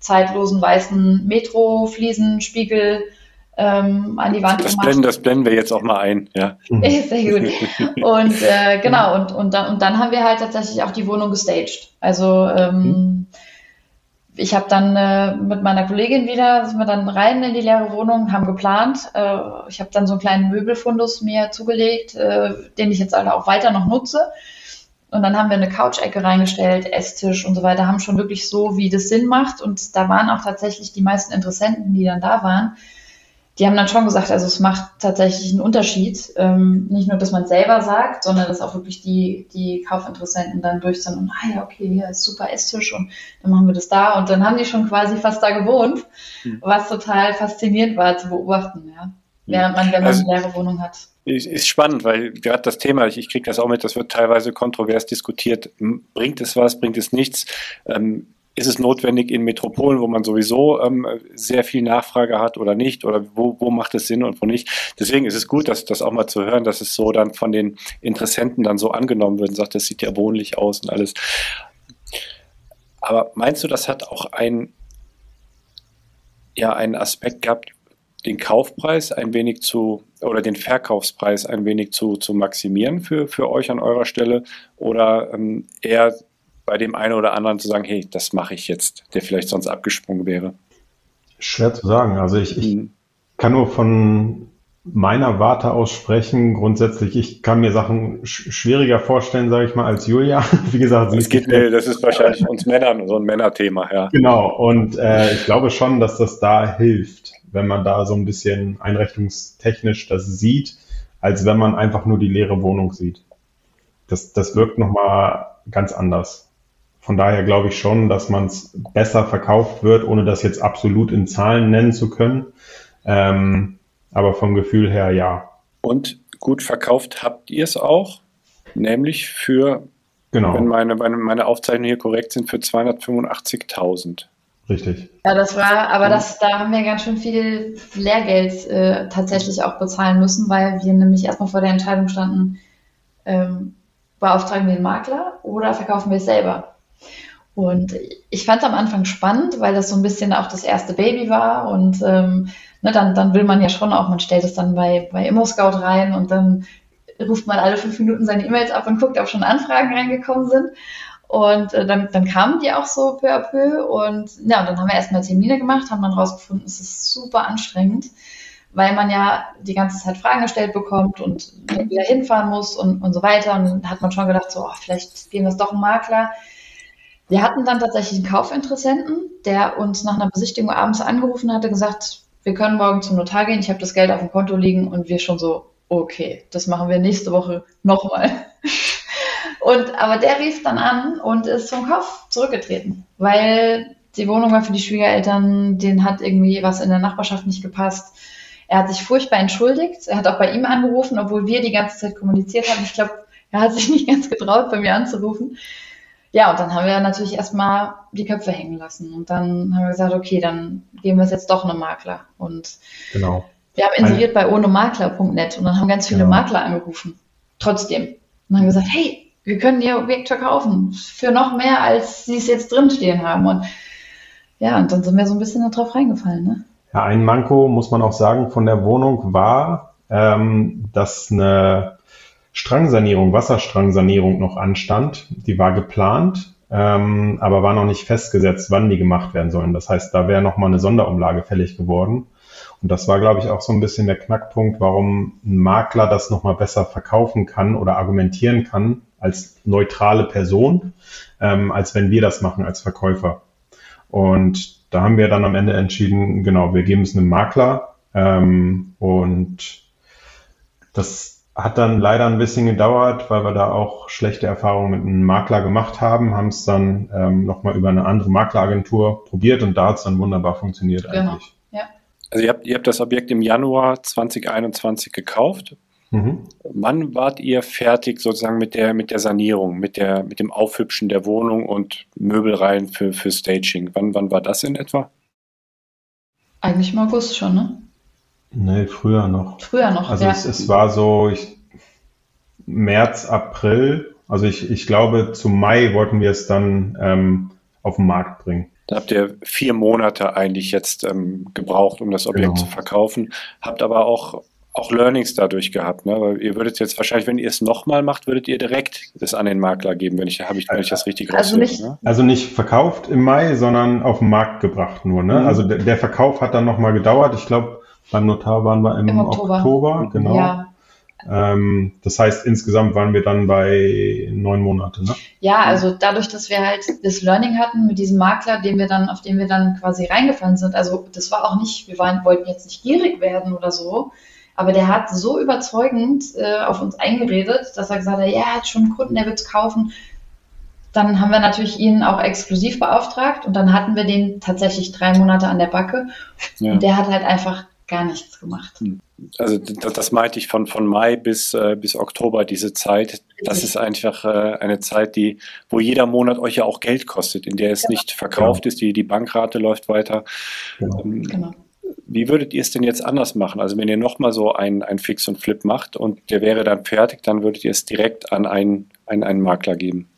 zeitlosen weißen Metro-Fliesenspiegel ähm, an die Wand das gemacht. Blenden, das blenden wir jetzt auch mal ein, ja. Sehr gut. Und äh, genau, und, und, dann, und dann haben wir halt tatsächlich auch die Wohnung gestaged. Also ähm, mhm ich habe dann äh, mit meiner Kollegin wieder, sind wir dann rein in die leere Wohnung, haben geplant. Äh, ich habe dann so einen kleinen Möbelfundus mir zugelegt, äh, den ich jetzt alle auch weiter noch nutze. Und dann haben wir eine Couch-Ecke reingestellt, Esstisch und so weiter, haben schon wirklich so, wie das Sinn macht. Und da waren auch tatsächlich die meisten Interessenten, die dann da waren, die haben dann schon gesagt, also es macht tatsächlich einen Unterschied. Ähm, nicht nur, dass man selber sagt, sondern dass auch wirklich die, die Kaufinteressenten dann durch sind und, ah ja, okay, hier ist super Esstisch und dann machen wir das da. Und dann haben die schon quasi fast da gewohnt, mhm. was total faszinierend war zu beobachten, ja. Während man, wenn man also, eine leere Wohnung hat. Ist spannend, weil gerade das Thema, ich, ich kriege das auch mit, das wird teilweise kontrovers diskutiert. Bringt es was, bringt es nichts? Ähm, ist es notwendig in Metropolen, wo man sowieso ähm, sehr viel Nachfrage hat oder nicht? Oder wo, wo macht es Sinn und wo nicht? Deswegen ist es gut, dass das auch mal zu hören, dass es so dann von den Interessenten dann so angenommen wird und sagt, das sieht ja wohnlich aus und alles. Aber meinst du, das hat auch ein, ja, einen Aspekt gehabt, den Kaufpreis ein wenig zu oder den Verkaufspreis ein wenig zu, zu maximieren für, für euch an eurer Stelle oder ähm, eher bei dem einen oder anderen zu sagen, hey, das mache ich jetzt, der vielleicht sonst abgesprungen wäre? Schwer zu sagen. Also ich, ich mhm. kann nur von meiner Warte aus sprechen. Grundsätzlich, ich kann mir Sachen sch schwieriger vorstellen, sage ich mal, als Julia. Wie gesagt, das, geht, nee, das ist wahrscheinlich uns Männern so ein Männerthema, ja. Genau, und äh, ich glaube schon, dass das da hilft, wenn man da so ein bisschen einrichtungstechnisch das sieht, als wenn man einfach nur die leere Wohnung sieht. Das, das wirkt nochmal ganz anders. Von daher glaube ich schon, dass man es besser verkauft wird, ohne das jetzt absolut in Zahlen nennen zu können. Ähm, aber vom Gefühl her ja. Und gut verkauft habt ihr es auch, nämlich für, genau. wenn meine, meine Aufzeichnungen hier korrekt sind, für 285.000. Richtig. Ja, das war, aber das, da haben wir ganz schön viel Lehrgeld äh, tatsächlich auch bezahlen müssen, weil wir nämlich erstmal vor der Entscheidung standen, ähm, beauftragen wir den Makler oder verkaufen wir es selber? Und ich fand es am Anfang spannend, weil das so ein bisschen auch das erste Baby war und ähm, ne, dann, dann will man ja schon auch, man stellt es dann bei, bei ImmoScout rein und dann ruft man alle fünf Minuten seine E-Mails ab und guckt, ob schon Anfragen reingekommen sind. Und äh, dann, dann kamen die auch so peu à peu. Und ja, und dann haben wir erstmal Termine gemacht, haben dann rausgefunden, es ist super anstrengend, weil man ja die ganze Zeit Fragen gestellt bekommt und wieder hinfahren muss und, und so weiter. Und dann hat man schon gedacht, so, oh, vielleicht gehen wir es doch einen Makler. Wir hatten dann tatsächlich einen Kaufinteressenten, der uns nach einer Besichtigung abends angerufen hatte, gesagt, wir können morgen zum Notar gehen, ich habe das Geld auf dem Konto liegen und wir schon so, okay, das machen wir nächste Woche nochmal. Und, aber der rief dann an und ist zum Kauf zurückgetreten, weil die Wohnung war für die Schwiegereltern, denen hat irgendwie was in der Nachbarschaft nicht gepasst. Er hat sich furchtbar entschuldigt. Er hat auch bei ihm angerufen, obwohl wir die ganze Zeit kommuniziert haben. Ich glaube, er hat sich nicht ganz getraut, bei mir anzurufen. Ja, und dann haben wir natürlich erstmal die Köpfe hängen lassen. Und dann haben wir gesagt, okay, dann geben wir es jetzt doch einem Makler. Und genau. wir haben inseriert bei ohnemakler.net und dann haben ganz viele genau. Makler angerufen. Trotzdem. Und haben gesagt, hey, wir können ihr Objekt verkaufen für noch mehr, als sie es jetzt drinstehen haben. Und ja, und dann sind wir so ein bisschen darauf reingefallen. Ne? Ja, ein Manko, muss man auch sagen, von der Wohnung war, ähm, dass eine Strangsanierung, Wasserstrangsanierung noch anstand. Die war geplant, ähm, aber war noch nicht festgesetzt, wann die gemacht werden sollen. Das heißt, da wäre nochmal eine Sonderumlage fällig geworden. Und das war, glaube ich, auch so ein bisschen der Knackpunkt, warum ein Makler das nochmal besser verkaufen kann oder argumentieren kann als neutrale Person, ähm, als wenn wir das machen als Verkäufer. Und da haben wir dann am Ende entschieden, genau, wir geben es einem Makler ähm, und das hat dann leider ein bisschen gedauert, weil wir da auch schlechte Erfahrungen mit einem Makler gemacht haben, haben es dann ähm, nochmal über eine andere Makleragentur probiert und da hat es dann wunderbar funktioniert genau. eigentlich. Ja. Also ihr habt, ihr habt das Objekt im Januar 2021 gekauft. Mhm. Wann wart ihr fertig sozusagen mit der, mit der Sanierung, mit, der, mit dem Aufhübschen der Wohnung und Möbelreihen für, für Staging? Wann, wann war das in etwa? Eigentlich im August schon, ne? Nee, früher noch. Früher noch, Also ja. es, es war so ich, März, April. Also ich, ich glaube, zum Mai wollten wir es dann ähm, auf den Markt bringen. Da habt ihr vier Monate eigentlich jetzt ähm, gebraucht, um das Objekt genau. zu verkaufen. Habt aber auch, auch Learnings dadurch gehabt. Ne? Weil ihr würdet jetzt wahrscheinlich, wenn ihr es nochmal macht, würdet ihr direkt das an den Makler geben, wenn ich, habe ich, wenn ich das richtig also nicht, ne? also nicht verkauft im Mai, sondern auf den Markt gebracht nur. Ne? Mhm. Also der, der Verkauf hat dann nochmal gedauert. Ich glaube, beim Notar waren wir im, Im Oktober. Oktober. genau. Ja. Ähm, das heißt, insgesamt waren wir dann bei neun Monate, ne? Ja, also dadurch, dass wir halt das Learning hatten mit diesem Makler, den wir dann, auf den wir dann quasi reingefallen sind. Also das war auch nicht, wir waren, wollten jetzt nicht gierig werden oder so, aber der hat so überzeugend äh, auf uns eingeredet, dass er gesagt hat, ja, er hat schon einen Kunden, der wird es kaufen. Dann haben wir natürlich ihn auch exklusiv beauftragt und dann hatten wir den tatsächlich drei Monate an der Backe. Ja. Und der hat halt einfach gar nichts gemacht. Hm. Also das, das meinte ich von, von Mai bis, äh, bis Oktober, diese Zeit. Das ist einfach äh, eine Zeit, die, wo jeder Monat euch ja auch Geld kostet, in der es genau. nicht verkauft genau. ist, die, die Bankrate läuft weiter. Genau. Ähm, genau. Wie würdet ihr es denn jetzt anders machen? Also wenn ihr nochmal so ein, ein Fix und Flip macht und der wäre dann fertig, dann würdet ihr es direkt an einen, einen, einen Makler geben.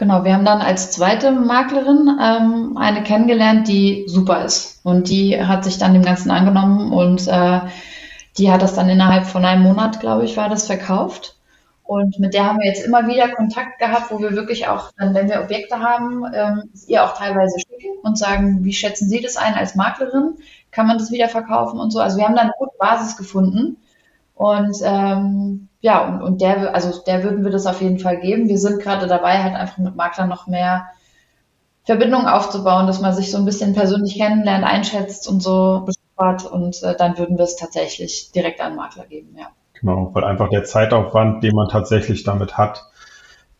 Genau, wir haben dann als zweite Maklerin ähm, eine kennengelernt, die super ist. Und die hat sich dann dem Ganzen angenommen und äh, die hat das dann innerhalb von einem Monat, glaube ich, war das verkauft. Und mit der haben wir jetzt immer wieder Kontakt gehabt, wo wir wirklich auch, dann, wenn wir Objekte haben, ähm, ihr auch teilweise schicken und sagen, wie schätzen Sie das ein als Maklerin? Kann man das wieder verkaufen und so? Also wir haben dann eine gute Basis gefunden. Und ähm, ja, und, und der, also der würden wir das auf jeden Fall geben. Wir sind gerade dabei, halt einfach mit Maklern noch mehr Verbindungen aufzubauen, dass man sich so ein bisschen persönlich kennenlernt, einschätzt und so bespart und äh, dann würden wir es tatsächlich direkt an Makler geben, ja. Genau, weil einfach der Zeitaufwand, den man tatsächlich damit hat,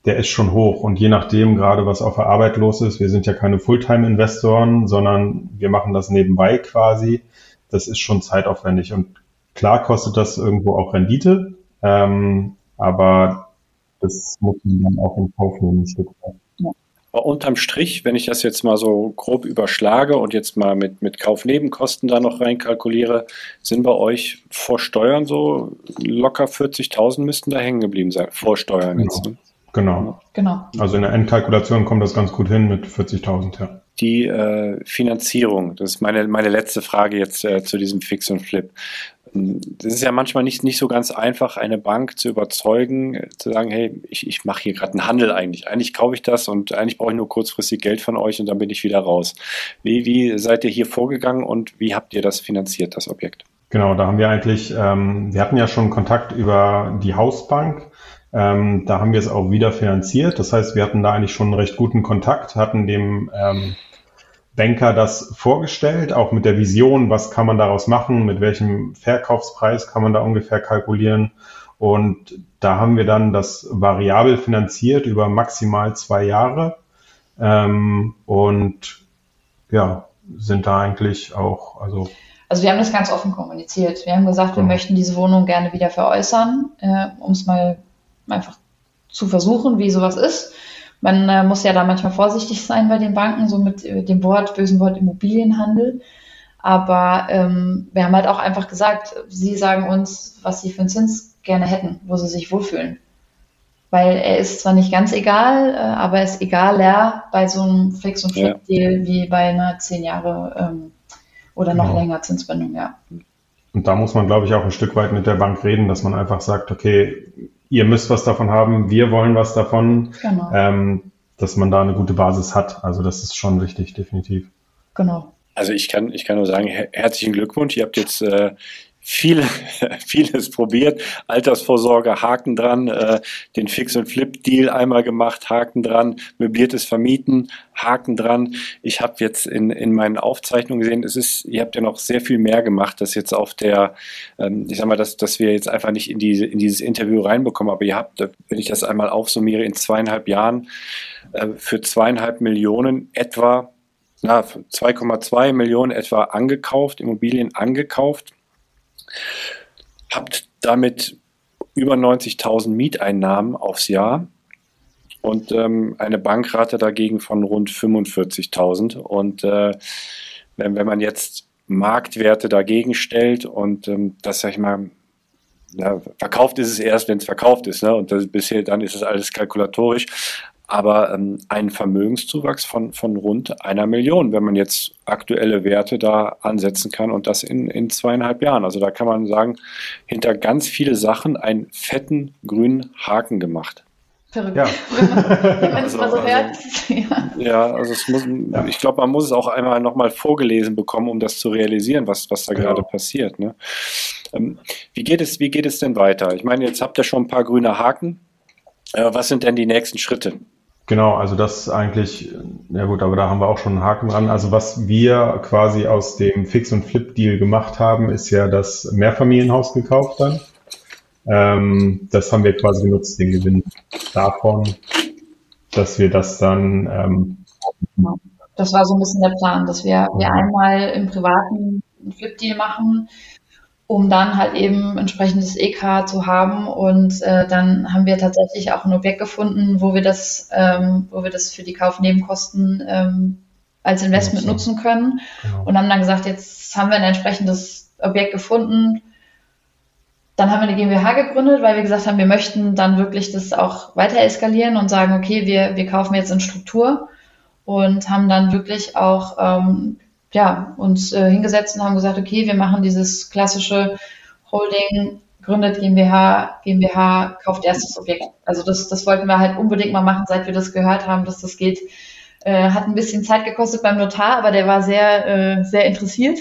der ist schon hoch. Und je nachdem, gerade was auf der Arbeit los ist, wir sind ja keine Fulltime-Investoren, sondern wir machen das nebenbei quasi. Das ist schon zeitaufwendig. Und klar kostet das irgendwo auch Rendite, ähm, aber das muss man dann auch in Kauf nehmen, ein Stück weit. Aber unterm Strich, wenn ich das jetzt mal so grob überschlage und jetzt mal mit, mit Kaufnebenkosten da noch reinkalkuliere, sind bei euch vor Steuern so locker 40.000 müssten da hängen geblieben sein. Vor Steuern genau. jetzt. Ne? Genau. genau. Also in der Endkalkulation kommt das ganz gut hin mit 40.000, ja. Die äh, Finanzierung, das ist meine, meine letzte Frage jetzt äh, zu diesem Fix und Flip. Das ist ja manchmal nicht, nicht so ganz einfach, eine Bank zu überzeugen, zu sagen, hey, ich, ich mache hier gerade einen Handel eigentlich. Eigentlich kaufe ich das und eigentlich brauche ich nur kurzfristig Geld von euch und dann bin ich wieder raus. Wie, wie seid ihr hier vorgegangen und wie habt ihr das finanziert, das Objekt? Genau, da haben wir eigentlich, ähm, wir hatten ja schon Kontakt über die Hausbank. Ähm, da haben wir es auch wieder finanziert. Das heißt, wir hatten da eigentlich schon einen recht guten Kontakt, hatten dem ähm, Banker das vorgestellt, auch mit der Vision, was kann man daraus machen, mit welchem Verkaufspreis kann man da ungefähr kalkulieren. Und da haben wir dann das variabel finanziert über maximal zwei Jahre. Ähm, und ja, sind da eigentlich auch, also. Also wir haben das ganz offen kommuniziert. Wir haben gesagt, wir ja. möchten diese Wohnung gerne wieder veräußern, äh, um es mal einfach zu versuchen, wie sowas ist. Man äh, muss ja da manchmal vorsichtig sein bei den Banken, so mit äh, dem Wort, bösen Wort Immobilienhandel. Aber ähm, wir haben halt auch einfach gesagt, sie sagen uns, was sie für einen Zins gerne hätten, wo sie sich wohlfühlen. Weil er ist zwar nicht ganz egal, äh, aber er ist egaler bei so einem Fix- und Flip-Deal ja. wie bei einer zehn Jahre ähm, oder noch genau. länger Zinsbindung, ja. Und da muss man, glaube ich, auch ein Stück weit mit der Bank reden, dass man einfach sagt, okay, ihr müsst was davon haben, wir wollen was davon, genau. ähm, dass man da eine gute Basis hat. Also das ist schon wichtig, definitiv. Genau. Also ich kann, ich kann nur sagen, her herzlichen Glückwunsch. Ihr habt jetzt äh, viele, vieles probiert. Altersvorsorge, Haken dran, äh, den Fix- und Flip-Deal einmal gemacht, Haken dran, möbliertes Vermieten, Haken dran. Ich habe jetzt in, in meinen Aufzeichnungen gesehen, es ist, ihr habt ja noch sehr viel mehr gemacht, das jetzt auf der, ähm, ich sag mal, dass, dass wir jetzt einfach nicht in, diese, in dieses Interview reinbekommen, aber ihr habt, wenn ich das einmal aufsummiere, in zweieinhalb Jahren äh, für zweieinhalb Millionen etwa na, 2,2 Millionen etwa angekauft, Immobilien angekauft habt damit über 90.000 Mieteinnahmen aufs Jahr und ähm, eine Bankrate dagegen von rund 45.000. Und äh, wenn, wenn man jetzt Marktwerte dagegen stellt und ähm, das, sag ich mal, ja, verkauft ist es erst, wenn es verkauft ist. Ne? Und das, bisher dann ist es alles kalkulatorisch aber ähm, einen Vermögenszuwachs von, von rund einer Million, wenn man jetzt aktuelle Werte da ansetzen kann und das in, in zweieinhalb Jahren. Also da kann man sagen, hinter ganz viele Sachen einen fetten grünen Haken gemacht. Verrückt. Ja. Wenn man es mal so also, hört. ja. ja, also es muss, ich glaube, man muss es auch einmal nochmal vorgelesen bekommen, um das zu realisieren, was, was da ja. gerade passiert. Ne? Ähm, wie, geht es, wie geht es denn weiter? Ich meine, jetzt habt ihr schon ein paar grüne Haken. Äh, was sind denn die nächsten Schritte? Genau, also das eigentlich, ja gut, aber da haben wir auch schon einen Haken dran. Also was wir quasi aus dem Fix- und Flip-Deal gemacht haben, ist ja das Mehrfamilienhaus gekauft dann. Ähm, das haben wir quasi genutzt, den Gewinn davon, dass wir das dann. Ähm, das war so ein bisschen der Plan, dass wir, wir einmal im privaten Flip-Deal machen, um dann halt eben entsprechendes EK zu haben. Und äh, dann haben wir tatsächlich auch ein Objekt gefunden, wo wir das, ähm, wo wir das für die Kaufnebenkosten ähm, als Investment ja, nutzen können. Genau. Und haben dann gesagt, jetzt haben wir ein entsprechendes Objekt gefunden. dann haben wir eine GmbH gegründet, weil wir gesagt haben, wir möchten dann wirklich das auch weiter eskalieren und sagen, okay, wir, wir kaufen jetzt in Struktur und haben dann wirklich auch ähm, ja, uns äh, hingesetzt und haben gesagt, okay, wir machen dieses klassische Holding, gründet GmbH, GmbH, kauft erstes Objekt. Also das, das wollten wir halt unbedingt mal machen, seit wir das gehört haben, dass das geht. Äh, hat ein bisschen Zeit gekostet beim Notar, aber der war sehr, äh, sehr interessiert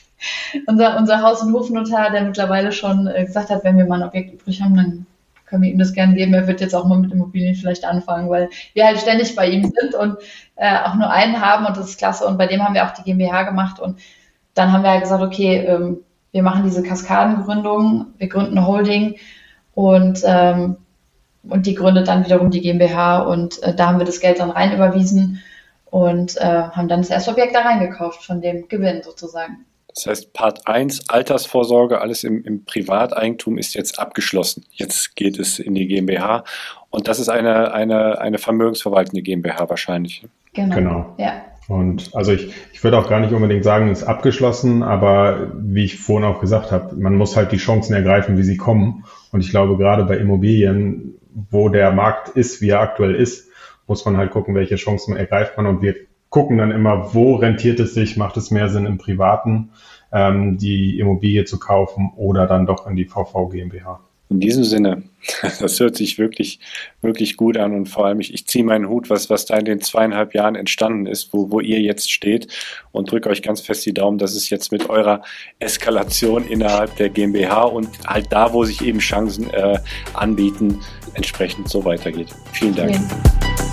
unser, unser Haus- und Hofnotar, der mittlerweile schon äh, gesagt hat, wenn wir mal ein Objekt übrig haben, dann können wir ihm das gerne geben. Er wird jetzt auch mal mit Immobilien vielleicht anfangen, weil wir halt ständig bei ihm sind und äh, auch nur einen haben und das ist klasse. Und bei dem haben wir auch die GmbH gemacht und dann haben wir halt gesagt, okay, ähm, wir machen diese Kaskadengründung, wir gründen Holding und, ähm, und die gründet dann wiederum die GmbH und äh, da haben wir das Geld dann rein überwiesen und äh, haben dann das erste Objekt da reingekauft von dem Gewinn sozusagen. Das heißt, Part 1, Altersvorsorge, alles im, im, Privateigentum ist jetzt abgeschlossen. Jetzt geht es in die GmbH und das ist eine, eine, eine vermögensverwaltende GmbH wahrscheinlich. Genau. genau. Ja. Und also ich, ich würde auch gar nicht unbedingt sagen, es ist abgeschlossen, aber wie ich vorhin auch gesagt habe, man muss halt die Chancen ergreifen, wie sie kommen. Und ich glaube, gerade bei Immobilien, wo der Markt ist, wie er aktuell ist, muss man halt gucken, welche Chancen ergreift man. Und wir gucken dann immer, wo rentiert es sich, macht es mehr Sinn im Privaten, ähm, die Immobilie zu kaufen oder dann doch in die VV GmbH. In diesem Sinne, das hört sich wirklich, wirklich gut an und vor allem ich, ich ziehe meinen Hut, was, was da in den zweieinhalb Jahren entstanden ist, wo, wo ihr jetzt steht und drücke euch ganz fest die Daumen, dass es jetzt mit eurer Eskalation innerhalb der GmbH und halt da, wo sich eben Chancen äh, anbieten, entsprechend so weitergeht. Vielen Dank. Ja.